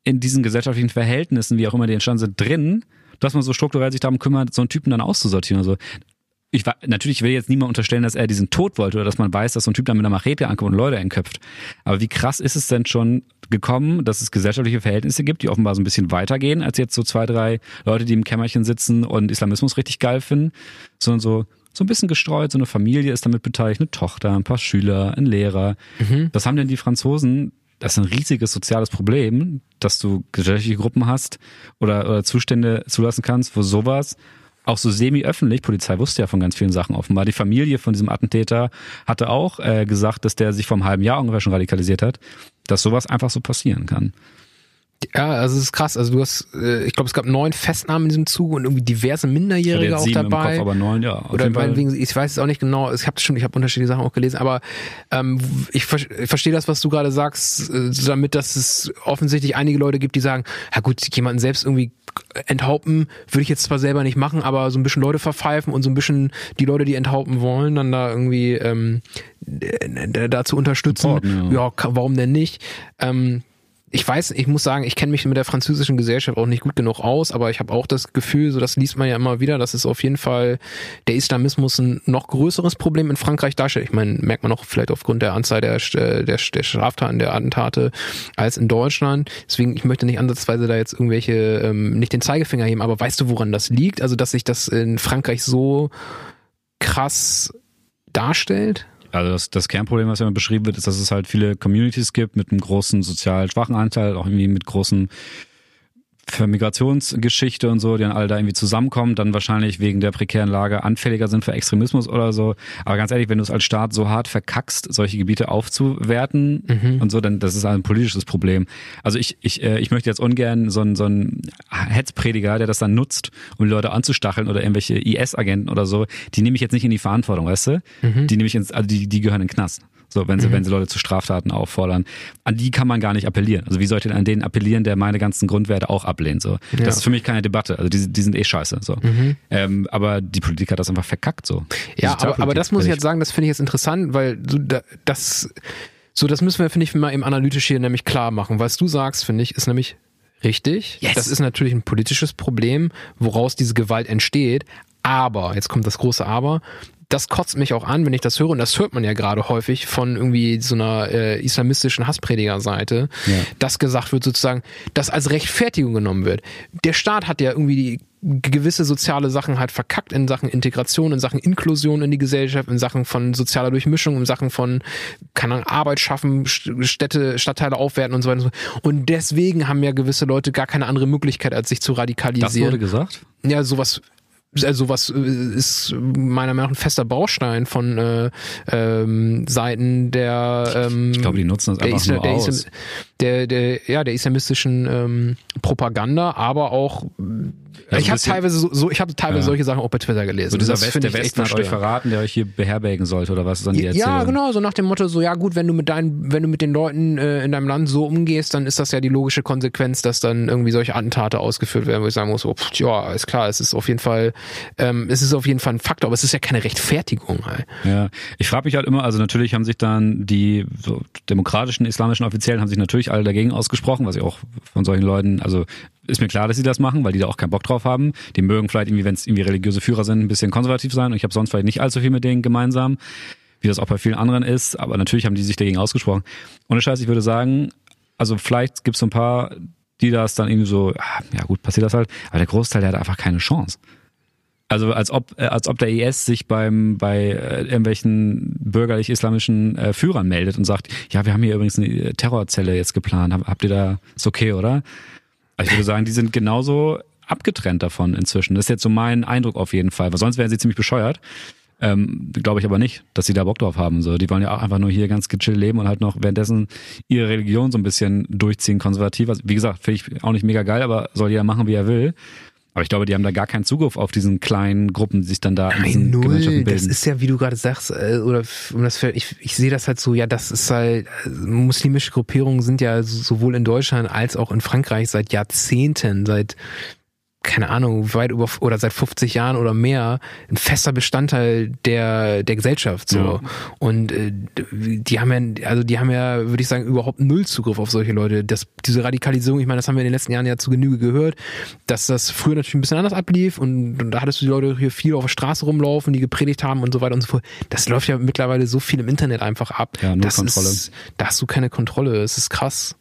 in diesen gesellschaftlichen Verhältnissen, wie auch immer die entstanden sind, drin, dass man so strukturell sich darum kümmert, so einen Typen dann auszusortieren. Also ich war, natürlich will jetzt niemand unterstellen, dass er diesen Tod wollte oder dass man weiß, dass so ein Typ dann mit einer Machete ankommt und Leute entköpft. Aber wie krass ist es denn schon gekommen, dass es gesellschaftliche Verhältnisse gibt, die offenbar so ein bisschen weitergehen, als jetzt so zwei, drei Leute, die im Kämmerchen sitzen und Islamismus richtig geil finden, sondern so, so ein bisschen gestreut, so eine Familie ist damit beteiligt, eine Tochter, ein paar Schüler, ein Lehrer. Mhm. Was haben denn die Franzosen das ist ein riesiges soziales Problem, dass du gesellschaftliche Gruppen hast oder, oder Zustände zulassen kannst, wo sowas auch so semi-öffentlich, Polizei wusste ja von ganz vielen Sachen offenbar. Die Familie von diesem Attentäter hatte auch äh, gesagt, dass der sich vor einem halben Jahr ungefähr schon radikalisiert hat, dass sowas einfach so passieren kann. Ja, also es ist krass. Also du hast, äh, ich glaube, es gab neun Festnahmen in diesem Zug und irgendwie diverse Minderjährige auch dabei. Kopf, aber neun, ja. Oder meinetwegen, ich weiß es auch nicht genau. Ich habe schon, ich habe unterschiedliche Sachen auch gelesen, aber ähm, ich, ich verstehe das, was du gerade sagst, äh, damit, dass es offensichtlich einige Leute gibt, die sagen, ja gut, jemanden selbst irgendwie enthaupten würde ich jetzt zwar selber nicht machen, aber so ein bisschen Leute verpfeifen und so ein bisschen die Leute, die enthaupten wollen, dann da irgendwie ähm, dazu unterstützen. Support, ja. ja, warum denn nicht? Ähm, ich weiß, ich muss sagen, ich kenne mich mit der französischen Gesellschaft auch nicht gut genug aus, aber ich habe auch das Gefühl, so das liest man ja immer wieder, dass es auf jeden Fall der Islamismus ein noch größeres Problem in Frankreich darstellt. Ich meine, merkt man auch vielleicht aufgrund der Anzahl der, der, der Straftaten, der Attentate als in Deutschland. Deswegen, ich möchte nicht ansatzweise da jetzt irgendwelche, ähm, nicht den Zeigefinger heben, aber weißt du, woran das liegt? Also, dass sich das in Frankreich so krass darstellt? Also das, das Kernproblem, was immer beschrieben wird, ist, dass es halt viele Communities gibt mit einem großen sozial schwachen Anteil, auch irgendwie mit großen für Migrationsgeschichte und so, die dann alle da irgendwie zusammenkommen, dann wahrscheinlich wegen der prekären Lage anfälliger sind für Extremismus oder so. Aber ganz ehrlich, wenn du es als Staat so hart verkackst, solche Gebiete aufzuwerten mhm. und so, dann das ist ein politisches Problem. Also ich, ich, äh, ich möchte jetzt ungern so einen, so einen Hetzprediger, der das dann nutzt, um die Leute anzustacheln oder irgendwelche IS-Agenten oder so, die nehme ich jetzt nicht in die Verantwortung, weißt du? Mhm. Die nehme ich ins, also die, die gehören in den Knast. So, wenn sie, mhm. wenn sie Leute zu Straftaten auffordern. An die kann man gar nicht appellieren. Also wie soll ich denn an den appellieren, der meine ganzen Grundwerte auch ablehnt? So, ja. das ist für mich keine Debatte. Also die, die sind eh scheiße. So, mhm. ähm, aber die Politik hat das einfach verkackt. So, ja, aber, aber das muss ich jetzt sagen, das finde ich jetzt interessant, weil du das so, das müssen wir finde ich mal eben analytisch hier nämlich klar machen. Was du sagst, finde ich, ist nämlich Richtig. Yes. Das ist natürlich ein politisches Problem, woraus diese Gewalt entsteht. Aber, jetzt kommt das große Aber, das kotzt mich auch an, wenn ich das höre, und das hört man ja gerade häufig von irgendwie so einer äh, islamistischen Hasspredigerseite, ja. dass gesagt wird sozusagen, dass als Rechtfertigung genommen wird. Der Staat hat ja irgendwie die gewisse soziale Sachen halt verkackt in Sachen Integration, in Sachen Inklusion in die Gesellschaft, in Sachen von sozialer Durchmischung, in Sachen von, keine Ahnung, Arbeit schaffen, Städte, Stadtteile aufwerten und so weiter. Und deswegen haben ja gewisse Leute gar keine andere Möglichkeit, als sich zu radikalisieren. Das wurde gesagt? Ja, sowas also was äh, ist meiner Meinung nach ein fester Baustein von äh, ähm, Seiten der ähm, ich glaube die nutzen das einfach nur der, aus. Der, der, ja der islamistischen ähm, Propaganda aber auch also ich habe teilweise so, so ich habe teilweise ja. solche Sachen auch bei Twitter gelesen. So dieser das West, der Westen hat euch verraten, der euch hier beherbergen sollte oder was ist dann die Erzählung? Ja, genau, so nach dem Motto, so ja gut, wenn du mit deinen, wenn du mit den Leuten äh, in deinem Land so umgehst, dann ist das ja die logische Konsequenz, dass dann irgendwie solche Attentate ausgeführt werden, wo ich sagen muss, so, pff, ja, ist klar, es ist auf jeden Fall, ähm, es ist auf jeden Fall ein Faktor, aber es ist ja keine Rechtfertigung. Halt. Ja, ich frage mich halt immer, also natürlich haben sich dann die so, demokratischen islamischen Offiziellen haben sich natürlich alle dagegen ausgesprochen, was ich auch von solchen Leuten, also ist mir klar, dass sie das machen, weil die da auch keinen Bock drauf haben. Die mögen vielleicht irgendwie, wenn es irgendwie religiöse Führer sind, ein bisschen konservativ sein und ich habe sonst vielleicht nicht allzu viel mit denen gemeinsam, wie das auch bei vielen anderen ist, aber natürlich haben die sich dagegen ausgesprochen. Ohne Scheiß, ich würde sagen, also vielleicht gibt es so ein paar, die das dann irgendwie so, ah, ja gut, passiert das halt, aber der Großteil, der hat einfach keine Chance. Also als ob, äh, als ob der IS sich beim bei äh, irgendwelchen bürgerlich-islamischen äh, Führern meldet und sagt, ja, wir haben hier übrigens eine Terrorzelle jetzt geplant. Habt ihr da, ist okay, oder? Also ich würde sagen, die sind genauso abgetrennt davon inzwischen. Das ist jetzt so mein Eindruck auf jeden Fall, weil sonst wären sie ziemlich bescheuert. Ähm, Glaube ich aber nicht, dass sie da Bock drauf haben. So, die wollen ja auch einfach nur hier ganz gechillt leben und halt noch währenddessen ihre Religion so ein bisschen durchziehen, konservativ. Also, wie gesagt, finde ich auch nicht mega geil, aber soll jeder machen, wie er will. Aber ich glaube, die haben da gar keinen Zugriff auf diesen kleinen Gruppen, die sich dann da in Nein, diesen null. Gemeinschaften Das bilden. ist ja, wie du gerade sagst, äh, oder um das, ich, ich sehe das halt so, ja, das ist halt, äh, muslimische Gruppierungen sind ja sowohl in Deutschland als auch in Frankreich seit Jahrzehnten, seit keine Ahnung, weit über oder seit 50 Jahren oder mehr ein fester Bestandteil der der Gesellschaft so. Ja. und äh, die haben ja also die haben ja würde ich sagen überhaupt null Zugriff auf solche Leute. Das diese Radikalisierung ich meine das haben wir in den letzten Jahren ja zu Genüge gehört dass das früher natürlich ein bisschen anders ablief und, und da hattest du die Leute hier viel auf der Straße rumlaufen die gepredigt haben und so weiter und so fort. Das läuft ja mittlerweile so viel im Internet einfach ab Ja, null das Kontrolle. ist da hast du keine Kontrolle. Es ist krass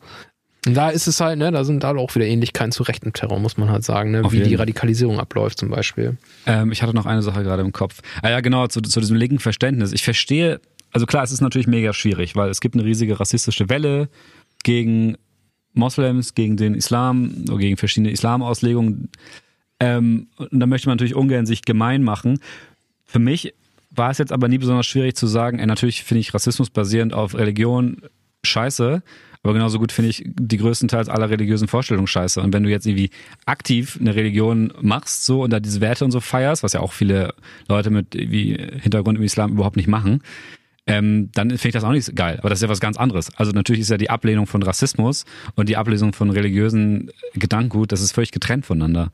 und da ist es halt, ne, da sind da auch wieder Ähnlichkeiten zu rechten Terror, muss man halt sagen, ne, Auf wie die. Radikalisierung abläuft zum Beispiel. Ähm, ich hatte noch eine Sache gerade im Kopf. Ah ja, genau, zu, zu diesem linken Verständnis. Ich verstehe, also klar, es ist natürlich mega schwierig, weil es gibt eine riesige rassistische Welle gegen Moslems, gegen den Islam, oder gegen verschiedene Islamauslegungen. Ähm, und da möchte man natürlich ungern sich gemein machen. Für mich war es jetzt aber nie besonders schwierig zu sagen, ey, natürlich finde ich Rassismus basierend auf Religion scheiße, aber genauso gut finde ich die größtenteils aller religiösen Vorstellungen scheiße. Und wenn du jetzt irgendwie aktiv eine Religion machst so und da diese Werte und so feierst, was ja auch viele Leute mit wie Hintergrund im Islam überhaupt nicht machen, ähm, dann finde ich das auch nicht geil. Aber das ist ja was ganz anderes. Also natürlich ist ja die Ablehnung von Rassismus und die Ablehnung von religiösen Gedankengut, das ist völlig getrennt voneinander.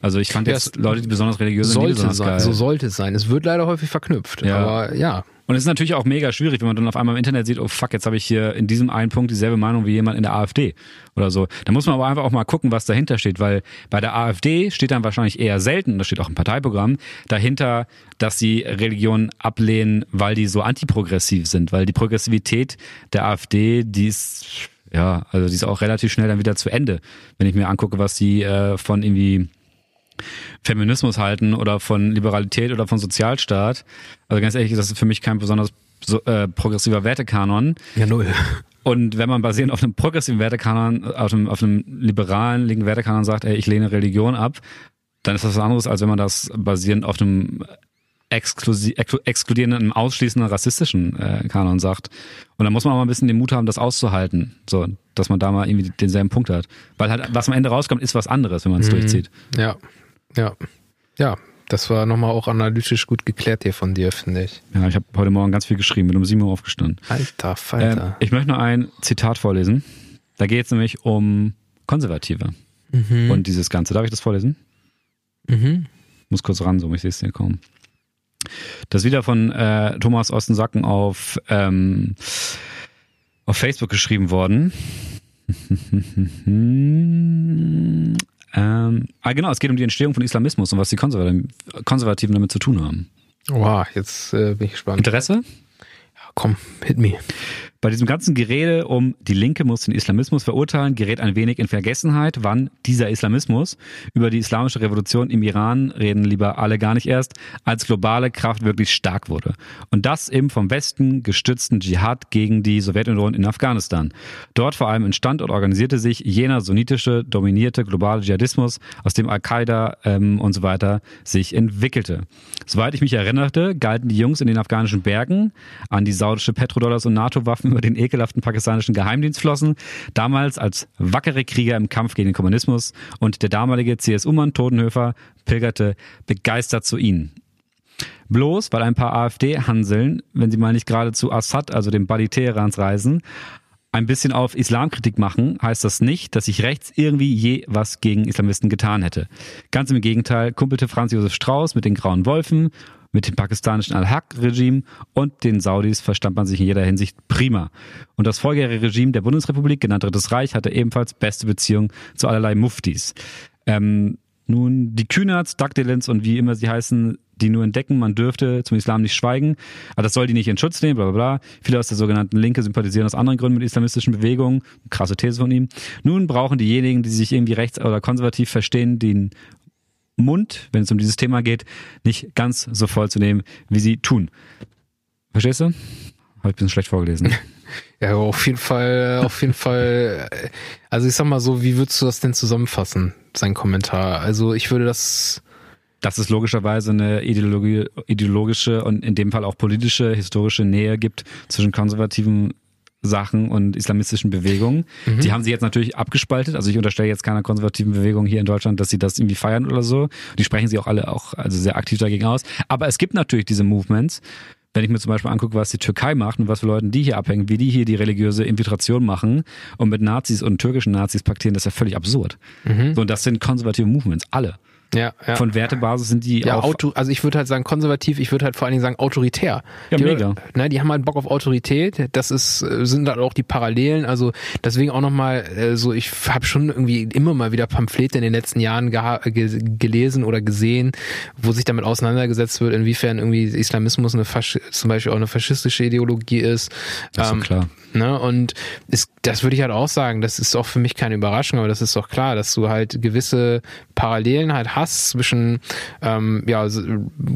Also ich fand Ja, jetzt Leute, die besonders religiös sind, Sollte sein, geil. so sollte es sein. Es wird leider häufig verknüpft, Ja. aber ja. Und es ist natürlich auch mega schwierig, wenn man dann auf einmal im Internet sieht, oh fuck, jetzt habe ich hier in diesem einen Punkt dieselbe Meinung wie jemand in der AfD oder so. Da muss man aber einfach auch mal gucken, was dahinter steht, weil bei der AfD steht dann wahrscheinlich eher selten, das steht auch im Parteiprogramm, dahinter, dass sie Religion ablehnen, weil die so antiprogressiv sind, weil die Progressivität der AfD, die ist ja, also die ist auch relativ schnell dann wieder zu Ende. Wenn ich mir angucke, was die äh, von irgendwie Feminismus halten oder von Liberalität oder von Sozialstaat. Also ganz ehrlich, das ist für mich kein besonders so, äh, progressiver Wertekanon. Ja, null. Und wenn man basierend auf einem progressiven Wertekanon, auf einem, auf einem liberalen linken Wertekanon sagt, ey, ich lehne Religion ab, dann ist das was anderes, als wenn man das basierend auf einem exkludierenden, ausschließenden rassistischen äh, Kanon sagt. Und dann muss man auch mal ein bisschen den Mut haben, das auszuhalten, so, dass man da mal irgendwie denselben Punkt hat. Weil halt, was am Ende rauskommt, ist was anderes, wenn man es durchzieht. Ja, ja, ja. Das war nochmal auch analytisch gut geklärt hier von dir, finde ich. Ja, ich habe heute Morgen ganz viel geschrieben, bin um 7 Uhr aufgestanden. Alter, Ähm, Falter. ich möchte noch ein Zitat vorlesen. Da geht es nämlich um Konservative und dieses Ganze. Darf ich das vorlesen? mhm. Muss kurz ranzoomen, ich sehe es hier kaum. Das ist wieder von äh, Thomas Ostensacken auf, ähm, auf Facebook geschrieben worden. ähm, ah, genau, es geht um die Entstehung von Islamismus und was die Konservativen, damit zu tun haben. Wow, jetzt äh, bin ich gespannt. Interesse? Ja, komm, hit me. Bei diesem ganzen Gerede um die Linke muss den Islamismus verurteilen, gerät ein wenig in Vergessenheit, wann dieser Islamismus über die islamische Revolution im Iran reden lieber alle gar nicht erst, als globale Kraft wirklich stark wurde. Und das im vom Westen gestützten Dschihad gegen die Sowjetunion in Afghanistan. Dort vor allem entstand und organisierte sich jener sunnitische, dominierte globale Dschihadismus, aus dem Al-Qaida ähm, und so weiter sich entwickelte. Soweit ich mich erinnerte, galten die Jungs in den afghanischen Bergen an die saudische Petrodollars und NATO-Waffen über den ekelhaften pakistanischen Geheimdienst flossen, damals als wackere Krieger im Kampf gegen den Kommunismus und der damalige CSU-Mann Todenhöfer pilgerte begeistert zu ihnen. Bloß weil ein paar AfD-Hanseln, wenn sie mal nicht gerade zu Assad, also dem Badi Teherans reisen, ein bisschen auf Islamkritik machen, heißt das nicht, dass ich rechts irgendwie je was gegen Islamisten getan hätte. Ganz im Gegenteil, kumpelte Franz Josef Strauß mit den Grauen Wolfen, mit dem pakistanischen Al-Haq-Regime und den Saudis verstand man sich in jeder Hinsicht prima. Und das Vorgängerregime der Bundesrepublik, genannt Drittes Reich, hatte ebenfalls beste Beziehungen zu allerlei Muftis. Ähm, nun, die Kühnerts, Dagdelins und wie immer sie heißen, die nur entdecken, man dürfte zum Islam nicht schweigen. Aber das soll die nicht in Schutz nehmen, bla bla bla. Viele aus der sogenannten Linke sympathisieren aus anderen Gründen mit islamistischen Bewegungen. Krasse These von ihm. Nun brauchen diejenigen, die sich irgendwie rechts oder konservativ verstehen, den Mund, wenn es um dieses Thema geht, nicht ganz so voll zu nehmen, wie sie tun. Verstehst du? Habe ich ein bisschen schlecht vorgelesen. Ja, auf jeden Fall, auf jeden Fall. äh, Also ich sag mal so, wie würdest du das denn zusammenfassen, sein Kommentar? Also ich würde das, dass es logischerweise eine ideologische und in dem Fall auch politische, historische Nähe gibt zwischen konservativen Sachen und islamistischen Bewegungen. Mhm. Die haben sie jetzt natürlich abgespaltet. Also ich unterstelle jetzt keiner konservativen Bewegung hier in Deutschland, dass sie das irgendwie feiern oder so. Die sprechen sie auch alle auch also sehr aktiv dagegen aus. Aber es gibt natürlich diese Movements. Wenn ich mir zum Beispiel angucke, was die Türkei macht und was für Leute die hier abhängen, wie die hier die religiöse Infiltration machen und mit Nazis und türkischen Nazis paktieren, das ist ja völlig absurd. So, und das sind konservative Movements, alle. Ja, ja. Von Wertebasis sind die ja, Auto, also ich würde halt sagen konservativ, ich würde halt vor allen Dingen sagen autoritär. Ja, die, mega. Ne, die haben halt Bock auf Autorität, das ist, sind halt auch die Parallelen, also deswegen auch nochmal äh, so, ich habe schon irgendwie immer mal wieder Pamphlete in den letzten Jahren ge gelesen oder gesehen, wo sich damit auseinandergesetzt wird, inwiefern irgendwie Islamismus eine Fasch zum Beispiel auch eine faschistische Ideologie ist. Das ist Ähm, klar. Ne? Und ist, das würde ich halt auch sagen, das ist auch für mich keine Überraschung, aber das ist doch klar, dass du halt gewisse Parallelen halt hast zwischen ähm, ja,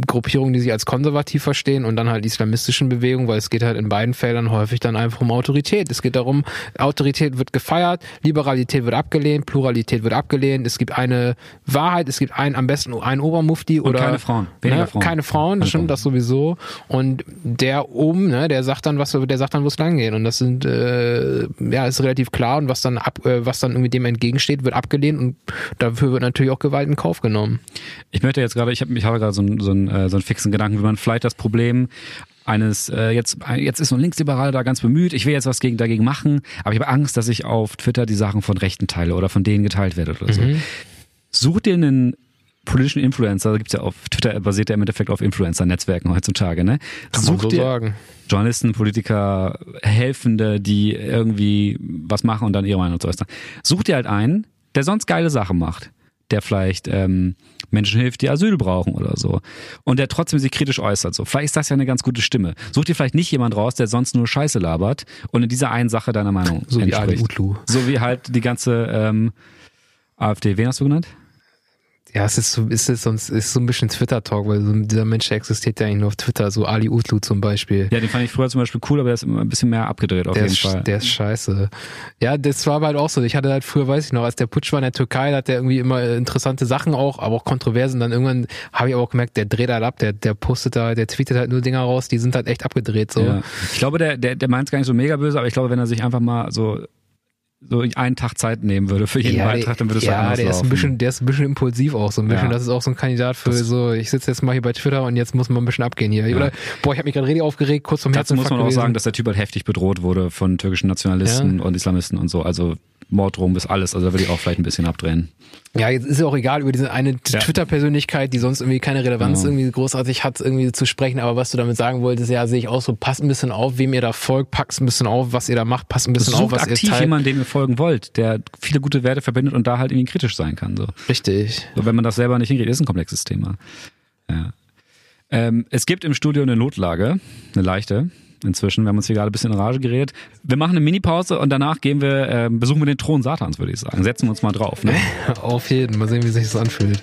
Gruppierungen, die sich als konservativ verstehen und dann halt islamistischen Bewegungen, weil es geht halt in beiden Feldern häufig dann einfach um Autorität. Es geht darum, Autorität wird gefeiert, Liberalität wird abgelehnt, Pluralität wird abgelehnt, es gibt eine Wahrheit, es gibt einen am besten einen Obermufti oder keine Frauen, ne, Frauen. keine Frauen, stimmt das sowieso. Und der oben, ne, der sagt dann, was, der sagt dann, wo es lang geht. Und das sind, äh, ja, ist relativ klar. Und was dann ab, äh, was dann irgendwie dem entgegensteht, wird abgelehnt und dafür wird natürlich auch Gewalt in Kauf genommen. Ich möchte jetzt gerade, ich habe ich habe gerade so, einen- so, einen, äh, so einen fixen Gedanken, wie man vielleicht das Problem eines, äh, jetzt, jetzt ist so ein Linksliberal da ganz bemüht, ich will jetzt was gegen, dagegen machen, aber ich habe Angst, dass ich auf Twitter die Sachen von Rechten teile oder von denen geteilt werde oder so. Such dir einen politischen Influencer, da gibt's ja auf Twitter, basiert ja im Endeffekt auf Influencer-Netzwerken heutzutage, ne? Kann man Such so dir sagen. Journalisten, Politiker, Helfende, die irgendwie was machen und dann ihre Meinung zu äußern. Such dir halt einen, der sonst geile Sachen macht. Der vielleicht ähm, Menschen hilft, die Asyl brauchen oder so. Und der trotzdem sich kritisch äußert. So. Vielleicht ist das ja eine ganz gute Stimme. Such dir vielleicht nicht jemand raus, der sonst nur Scheiße labert und in dieser einen Sache deiner Meinung So wie entspricht. Utlu. So wie halt die ganze ähm, AfD. Wen hast du genannt? Ja, es ist so, ist es sonst, ist so ein bisschen Twitter-Talk, weil so, dieser Mensch der existiert ja eigentlich nur auf Twitter, so Ali Utlu zum Beispiel. Ja, den fand ich früher zum Beispiel cool, aber der ist immer ein bisschen mehr abgedreht auf Der jeden ist, Fall. der ist scheiße. Ja, das war aber halt auch so. Ich hatte halt früher, weiß ich noch, als der Putsch war in der Türkei, da hat der irgendwie immer äh, interessante Sachen auch, aber auch Kontroversen. Dann irgendwann habe ich aber auch gemerkt, der dreht halt ab, der, der postet da, der tweetet halt nur Dinger raus, die sind halt echt abgedreht so. Ja. Ich glaube, der, der, der meint es gar nicht so mega böse, aber ich glaube, wenn er sich einfach mal so, so einen Tag Zeit nehmen würde für jeden Beitrag, dann würde es ja, anders der ist ein laufen. bisschen, der ist ein bisschen impulsiv auch so ein bisschen. Ja. Das ist auch so ein Kandidat für Das- so, ich sitze jetzt mal hier bei Twitter und jetzt muss man ein bisschen abgehen hier. Oder, boah, ich habe mich gerade richtig aufgeregt, kurz vom Dazu muss man auch gewesen. sagen, dass der Typ halt heftig bedroht wurde von türkischen Nationalisten und Islamisten und so. Also Morddrohung bis alles. Also da würde ich auch vielleicht ein bisschen abdrehen. Ja, jetzt ist ja auch egal über diese eine Ja. Twitter-Persönlichkeit, die sonst irgendwie keine Relevanz Genau. irgendwie großartig hat, irgendwie zu sprechen. Aber was du damit sagen wolltest, ja, sehe ich auch so, passt ein bisschen auf, wem ihr da folgt, packt ein bisschen auf, was ihr da macht, passt ein bisschen auf, Sucht was ihr aktiv teilt. jemanden, dem ihr folgen wollt, der viele gute Werte verbindet und da halt irgendwie kritisch sein kann. So. Richtig. So, wenn man das selber nicht hinkriegt, ist ein komplexes Thema. Ja. Ähm, es gibt im Studio eine Notlage, eine leichte. Inzwischen, wir haben uns hier gerade ein bisschen in Rage geredet. Wir machen eine Mini-Pause und danach gehen wir, ähm, besuchen wir den Thron Satans, würde ich sagen. Setzen wir uns mal drauf. Ne? Auf jeden. Mal sehen, wie sich das anfühlt.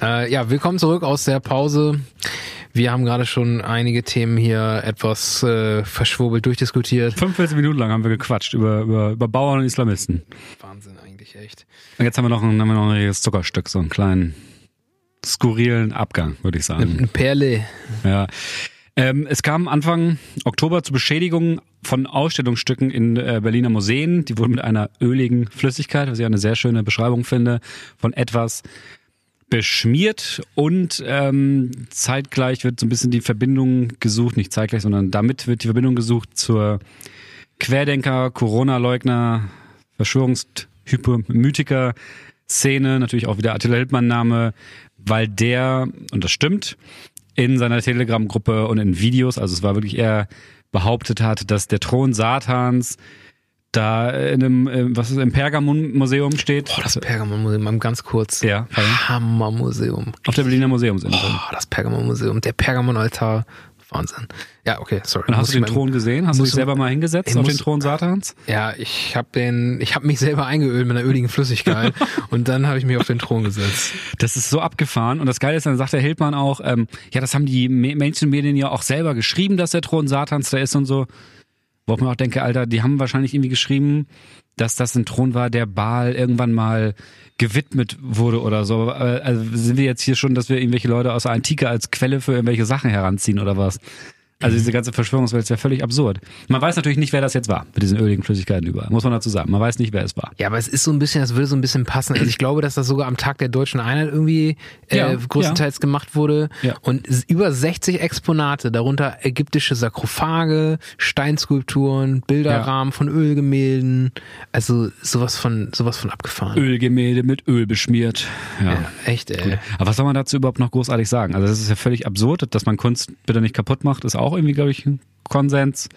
Äh, ja, willkommen zurück aus der Pause. Wir haben gerade schon einige Themen hier etwas äh, verschwurbelt durchdiskutiert. 45 Minuten lang haben wir gequatscht über, über, über Bauern und Islamisten. Wahnsinn eigentlich, echt. Und jetzt haben wir noch ein, haben wir noch ein richtiges Zuckerstück, so einen kleinen skurrilen Abgang, würde ich sagen. Eine Perle. Ja. Ähm, es kam Anfang Oktober zu Beschädigungen von Ausstellungsstücken in äh, Berliner Museen. Die wurden mit einer öligen Flüssigkeit, was ich eine sehr schöne Beschreibung finde, von etwas beschmiert und ähm, zeitgleich wird so ein bisschen die Verbindung gesucht, nicht zeitgleich, sondern damit wird die Verbindung gesucht zur Querdenker, Corona-Leugner, Verschwörungshypomythiker Szene, natürlich auch wieder Attila Hildmann-Name, weil der, und das stimmt, in seiner Telegram-Gruppe und in Videos, also es war wirklich er behauptet hat, dass der Thron Satans da in einem, äh, was ist, im Pergamon-Museum steht. Boah, das Pergamon-Museum, mal ganz kurz. Ja? Hammer-Museum. auf der Berliner Museumsinsel. Oh, das Pergamon-Museum, der Pergamon-Altar. Wahnsinn. Ja, okay, sorry. Und hast du den mal- Thron gesehen? Hast du dich selber mal hingesetzt auf muss- den Thron Satans? Ja, ich habe den, ich habe mich selber eingeölt mit einer öligen Flüssigkeit und dann habe ich mich auf den Thron gesetzt. Das ist so abgefahren. Und das Geile ist, dann sagt der Hildmann auch, ähm, ja, das haben die Me- Mainstream-Medien ja auch selber geschrieben, dass der Thron Satans da ist und so. Wo ich mir auch denke, Alter, die haben wahrscheinlich irgendwie geschrieben, dass das ein Thron war, der Baal irgendwann mal gewidmet wurde oder so. Äh, Also sind wir jetzt hier schon, dass wir irgendwelche Leute aus der Antike als Quelle für irgendwelche Sachen heranziehen oder was? Also diese ganze Verschwörungswelt ist ja völlig absurd. Man weiß natürlich nicht, wer das jetzt war, mit diesen öligen Flüssigkeiten überall. Muss man dazu sagen. Man weiß nicht, wer es war. Ja, aber es ist so ein bisschen, das würde so ein bisschen passen. Also ich glaube, dass das sogar am Tag der deutschen Einheit irgendwie äh, Ja, größtenteils gemacht wurde. Ja. Und über 60 Exponate, darunter ägyptische Sarkophage, Steinskulpturen, Bilderrahmen von Ölgemälden. Also sowas von sowas von abgefahren. Ölgemälde mit Öl beschmiert. Ja. Ja, echt, ey. Aber was soll man dazu überhaupt noch großartig sagen? Also das ist ja völlig absurd, dass man Kunst bitte nicht kaputt macht, ist auch irgendwie, glaube ich, ein Konsens.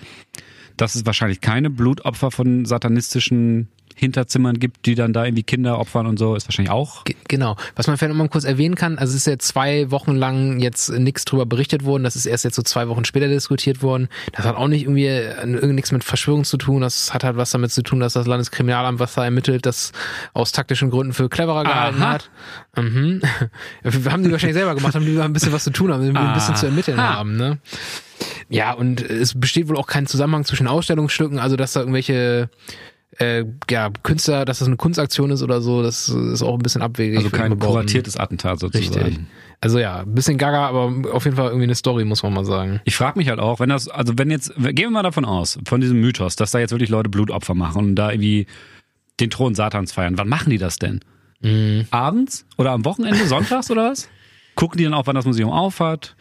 Dass es wahrscheinlich keine Blutopfer von satanistischen Hinterzimmern gibt, die dann da irgendwie Kinder opfern und so, ist wahrscheinlich auch. Ge- Genau. Was man vielleicht noch mal kurz erwähnen kann, also es ist ja zwei Wochen lang jetzt nichts drüber berichtet worden, das ist erst jetzt so zwei Wochen später diskutiert worden. Das hat auch nicht irgendwie äh, irgendwie nichts mit Verschwörung zu tun, das hat halt was damit zu tun, dass das Landeskriminalamt, was da ermittelt, das aus taktischen Gründen für cleverer gehalten Aha. hat. Mhm. Wir haben die wahrscheinlich selber gemacht, haben die ein bisschen was zu tun haben, ein bisschen zu ermitteln Aha. haben, ne? Ja, und es besteht wohl auch kein Zusammenhang zwischen Ausstellungsstücken, also dass da irgendwelche äh, ja, Künstler, dass das eine Kunstaktion ist oder so, das ist auch ein bisschen abwegig. Also kein kuratiertes Attentat sozusagen. Richtig. Also ja, ein bisschen gaga, aber auf jeden Fall irgendwie eine Story, muss man mal sagen. Ich frage mich halt auch, wenn das, also wenn jetzt, gehen wir mal davon aus, von diesem Mythos, dass da jetzt wirklich Leute Blutopfer machen und da irgendwie den Thron Satans feiern. Wann machen die das denn? Abends oder am Wochenende, sonntags oder was? Gucken die dann auch, wann das Museum aufhat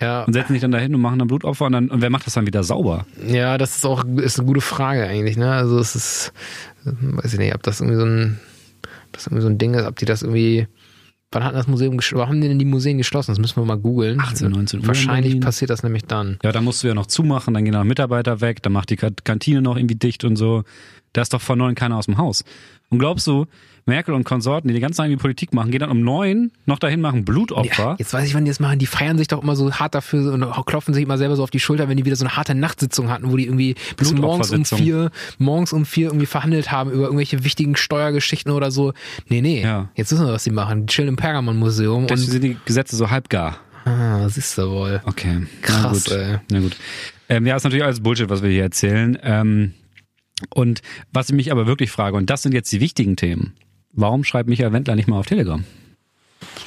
Ja, und setzen sich dann dahin und machen dann Blutopfer und dann und wer macht das dann wieder sauber? ja, das ist auch ist eine gute Frage eigentlich, ne? Also es ist, weiß ich nicht, ob das irgendwie so ein, das irgendwie so ein Ding ist, ob die das irgendwie, wann hat das Museum, gesch- wann haben die denn die Museen geschlossen? Das müssen wir mal googeln. 18, 19 Uhr in Wahrscheinlich passiert das nämlich dann. Ja, dann musst du ja noch zumachen, dann gehen da Mitarbeiter weg, dann macht die Ka- Kantine noch irgendwie dicht und so. Da ist doch vor neun keiner aus dem Haus. Und glaubst du, Merkel und Konsorten, die die ganze Zeit irgendwie Politik machen, gehen dann um neun noch dahin, machen Blutopfer? Ja, jetzt weiß ich, wann die das machen. Die feiern sich doch immer so hart dafür und klopfen sich immer selber so auf die Schulter, wenn die wieder so eine harte Nachtsitzung hatten, wo die irgendwie bis morgens um vier, morgens um vier irgendwie verhandelt haben über irgendwelche wichtigen Steuergeschichten oder so. Nee, nee. Ja. Jetzt wissen wir, was die machen. Die chillen im Pergamon-Museum Deswegen sind die Gesetze so halbgar. ah, siehst du wohl. Okay. Krass, Na gut. ey. Na gut. Ähm, ja, ist natürlich alles Bullshit, was wir hier erzählen. Ähm, und was ich mich aber wirklich frage, und das sind jetzt die wichtigen Themen. Warum schreibt Michael Wendler nicht mal auf Telegram?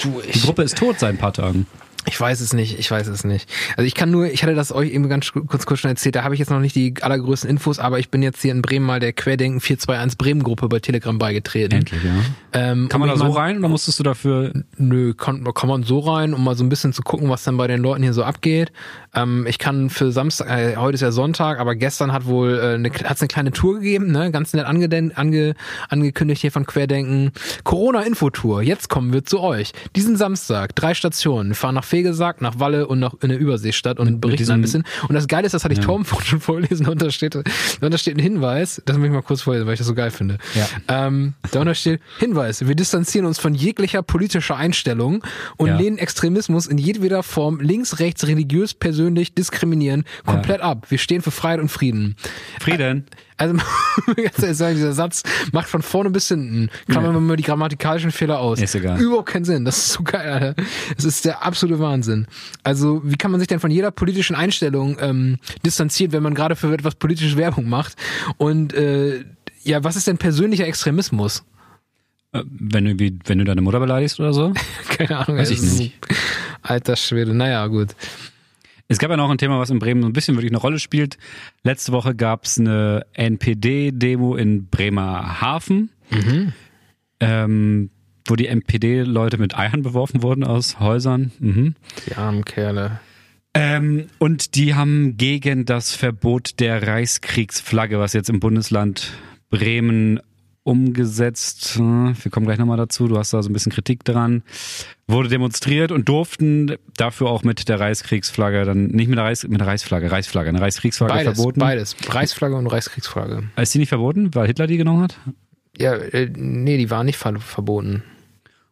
Du, Die ich, Gruppe ist tot seit ein paar Tagen. Ich weiß es nicht, ich weiß es nicht. Also ich kann nur, ich hatte das euch eben ganz kurz, kurz schon erzählt, da habe ich jetzt noch nicht die allergrößten Infos, aber ich bin jetzt hier in Bremen mal der Querdenken 421 Bremen Gruppe bei Telegram beigetreten. Endlich, ja. Ähm, Kann man da so mal- rein oder musstest du dafür Nö, kann, kann man so rein, um mal so ein bisschen zu gucken, was dann bei den Leuten hier so abgeht. Ähm, ich kann für Samstag, äh, heute ist ja Sonntag, aber gestern hat wohl äh, eine, hat's eine kleine Tour gegeben, ne? Ganz nett angeden, ange, angekündigt hier von Querdenken. Corona-Infotour, jetzt kommen wir zu euch. Diesen Samstag, drei Stationen, fahren nach Fegesack, nach Walle und nach in eine Überseestadt und berichten ein bisschen. Und das Geile ist, das hatte ich Ja. Vorhin schon vorlesen, und da steht, da steht ein Hinweis, das muss ich mal kurz vorlesen, weil ich das so geil finde. Ja. Ähm, da steht Hinweis, wir distanzieren uns von jeglicher politischer Einstellung und Ja. lehnen Extremismus in jedweder Form links, rechts, religiös, persönlich, diskriminieren komplett ab. Wir stehen für Freiheit und Frieden. Frieden? Also, ganz ehrlich sagen, dieser Satz macht von vorne bis hinten, klammern wir mal die grammatikalischen Fehler aus. Ist egal. Überhaupt keinen Sinn. Das ist so geil, Alter. Das ist der absolute Wahnsinn. Also, wie kann man sich denn von jeder politischen Einstellung ähm, distanzieren, wenn man gerade für etwas politische Werbung macht? Und äh, ja, was ist denn persönlicher Extremismus? Äh, Wenn du, wie, wenn du deine Mutter beleidigst oder so? Keine Ahnung. Weiß ich nicht. Alter Schwede. Naja, gut. Es gab ja noch ein Thema, was in Bremen so ein bisschen wirklich eine Rolle spielt. Letzte Woche gab es eine NPD-Demo in Bremerhaven, ähm, wo die NPD-Leute mit Eiern beworfen wurden aus Häusern. Mhm. Die armen Kerle. Ähm, und die haben gegen das Verbot der Reichskriegsflagge, was jetzt im Bundesland Bremen umgesetzt, wir kommen gleich nochmal dazu, du hast da so ein bisschen Kritik dran, wurde demonstriert und durften dafür auch mit der Reichskriegsflagge dann, nicht mit der, Reichs, mit der Reichsflagge, Reichsflagge, eine Reichskriegsflagge Beides, verboten. beides. Reichsflagge und Reichskriegsflagge. Ist die nicht verboten, weil Hitler die genommen hat? Ja, äh, nee, die waren nicht ver verboten.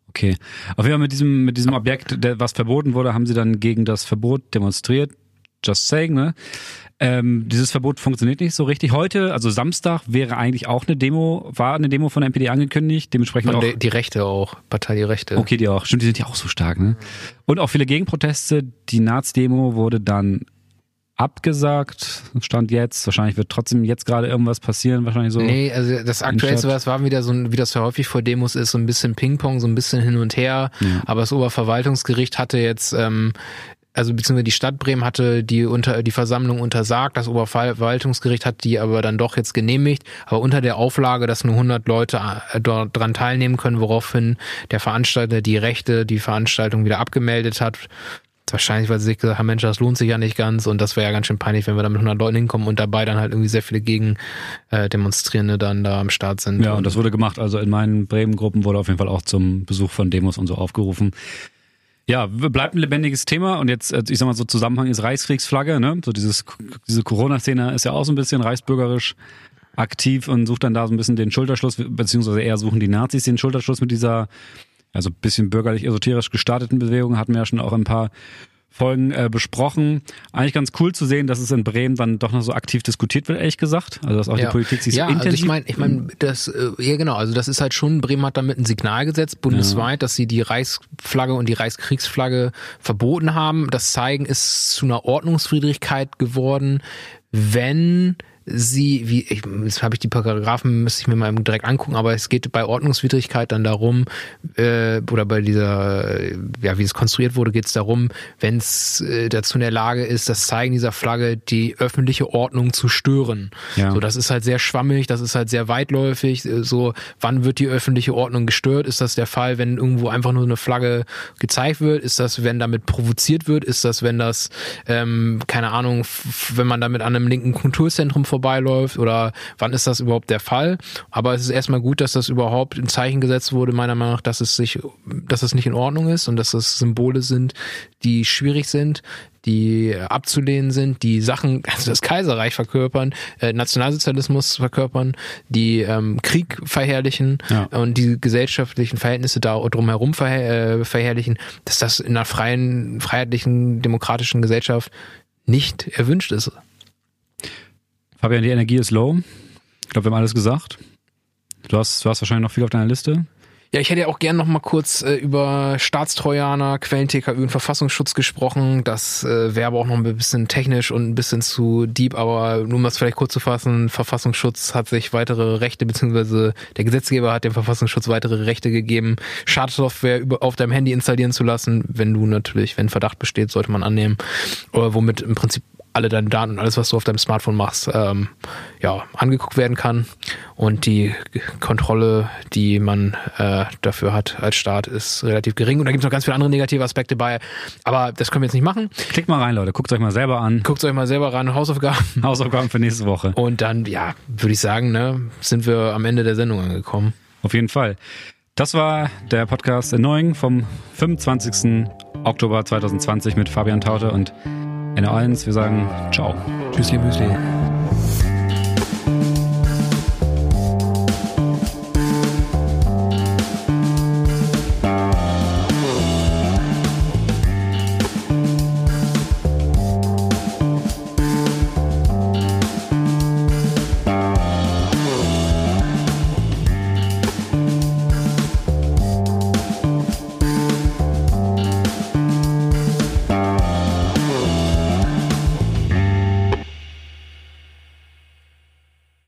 Okay. Auf jeden Fall mit diesem, mit diesem Objekt, der, was verboten wurde, haben sie dann gegen das Verbot demonstriert. Just saying, ne? Ähm, dieses Verbot funktioniert nicht so richtig. Heute, also Samstag, wäre eigentlich auch eine Demo, war eine Demo von der NPD angekündigt, dementsprechend Und auch. die, die Rechte auch. Partei Die Rechte. Okay, die auch. Stimmt, die sind ja auch so stark, ne? Und auch viele Gegenproteste. Die Naz-Demo wurde dann abgesagt, stand jetzt. Wahrscheinlich wird trotzdem jetzt gerade irgendwas passieren, wahrscheinlich so. Nee, also das aktuellste, was war wieder so, ein, wie das ja häufig vor Demos ist, so ein bisschen Ping-Pong, so ein bisschen hin und her. Ja. Aber das Oberverwaltungsgericht hatte jetzt ähm, also beziehungsweise die Stadt Bremen hatte die unter die Versammlung untersagt, das Oberverwaltungsgericht hat die aber dann doch jetzt genehmigt, aber unter der Auflage, dass nur 100 Leute äh, dort dran teilnehmen können, woraufhin der Veranstalter die Rechte, die Veranstaltung wieder abgemeldet hat. Wahrscheinlich, weil sie sich gesagt haben, Mensch, das lohnt sich ja nicht ganz und das wäre ja ganz schön peinlich, wenn wir da mit 100 Leuten hinkommen und dabei dann halt irgendwie sehr viele Gegendemonstrierende äh, dann da am Start sind. Ja, und das wurde gemacht. Also in meinen Bremen-Gruppen wurde auf jeden Fall auch zum Besuch von Demos und so aufgerufen. Ja, bleibt ein lebendiges Thema und jetzt, äh, ich sag mal so Zusammenhang ist Reichskriegsflagge, ne? So dieses, diese Corona-Szene ist ja auch so ein bisschen reichsbürgerisch aktiv und sucht dann da so ein bisschen den Schulterschluss, beziehungsweise eher suchen die Nazis den Schulterschluss mit dieser, also bisschen bürgerlich esoterisch gestarteten Bewegung, hatten wir ja schon auch ein paar Folgen äh, besprochen. Eigentlich ganz cool zu sehen, dass es in Bremen dann doch noch so aktiv diskutiert wird, ehrlich gesagt. Also dass auch ja. die Politik sich ja, so intensiv... Also ich meine, ich meine, das, äh, ja genau, also das ist halt schon, Bremen hat damit ein Signal gesetzt, bundesweit, ja. dass sie die Reichsflagge und die Reichskriegsflagge verboten haben. Das Zeigen ist zu einer Ordnungswidrigkeit geworden, wenn sie, wie, ich, jetzt habe ich die Paragraphen, müsste ich mir mal direkt angucken, aber es geht bei Ordnungswidrigkeit dann darum, äh, oder bei dieser, ja, wie es konstruiert wurde, geht es darum, wenn es äh, dazu in der Lage ist, das Zeigen dieser Flagge die öffentliche Ordnung zu stören. Ja. So, das ist halt sehr schwammig, das ist halt sehr weitläufig. Äh, so, wann wird die öffentliche Ordnung gestört? Ist das der Fall, wenn irgendwo einfach nur eine Flagge gezeigt wird? Ist das, wenn damit provoziert wird? Ist das, wenn das, ähm, keine Ahnung, wenn man damit an einem linken Kulturzentrum vor vorbeiläuft oder wann ist das überhaupt der Fall. Aber es ist erstmal gut, dass das überhaupt ein Zeichen gesetzt wurde, meiner Meinung nach, dass es sich, dass es nicht in Ordnung ist und dass das Symbole sind, die schwierig sind, die abzulehnen sind, die Sachen, also das Kaiserreich verkörpern, äh, Nationalsozialismus verkörpern, die ähm, Krieg verherrlichen ja. und die gesellschaftlichen Verhältnisse da drumherum verher äh, verherrlichen, dass das in einer freien, freiheitlichen, demokratischen Gesellschaft nicht erwünscht ist. Fabian, die Energie ist low. Ich glaube, wir haben alles gesagt. Du hast, du hast wahrscheinlich noch viel auf deiner Liste. Ja, ich hätte ja auch gern noch mal kurz äh, über Staatstrojaner, Quellen-TKÜ und Verfassungsschutz gesprochen. Das äh, wäre aber auch noch ein bisschen technisch und ein bisschen zu deep, aber nur um das vielleicht kurz zu fassen, Verfassungsschutz hat sich weitere Rechte, beziehungsweise der Gesetzgeber hat dem Verfassungsschutz weitere Rechte gegeben, Schadsoftware über, auf deinem Handy installieren zu lassen, wenn du natürlich, wenn Verdacht besteht, sollte man annehmen, oder womit im Prinzip alle deine Daten und alles, was du auf deinem Smartphone machst, ähm, ja, angeguckt werden kann. Und die Kontrolle, die man äh, dafür hat als Staat, ist relativ gering. Und da gibt es noch ganz viele andere negative Aspekte bei. Aber das können wir jetzt nicht machen. Klickt mal rein, Leute. Guckt euch mal selber an. Guckt euch mal selber ran. Hausaufgaben. Hausaufgaben für nächste Woche. Und dann, ja, würde ich sagen, ne, sind wir am Ende der Sendung angekommen. Auf jeden Fall. Das war der Podcast Annoying vom 25. Oktober 2020 mit Fabian Taute und NR1. Wir sagen ciao. Tschüssli, Müsli.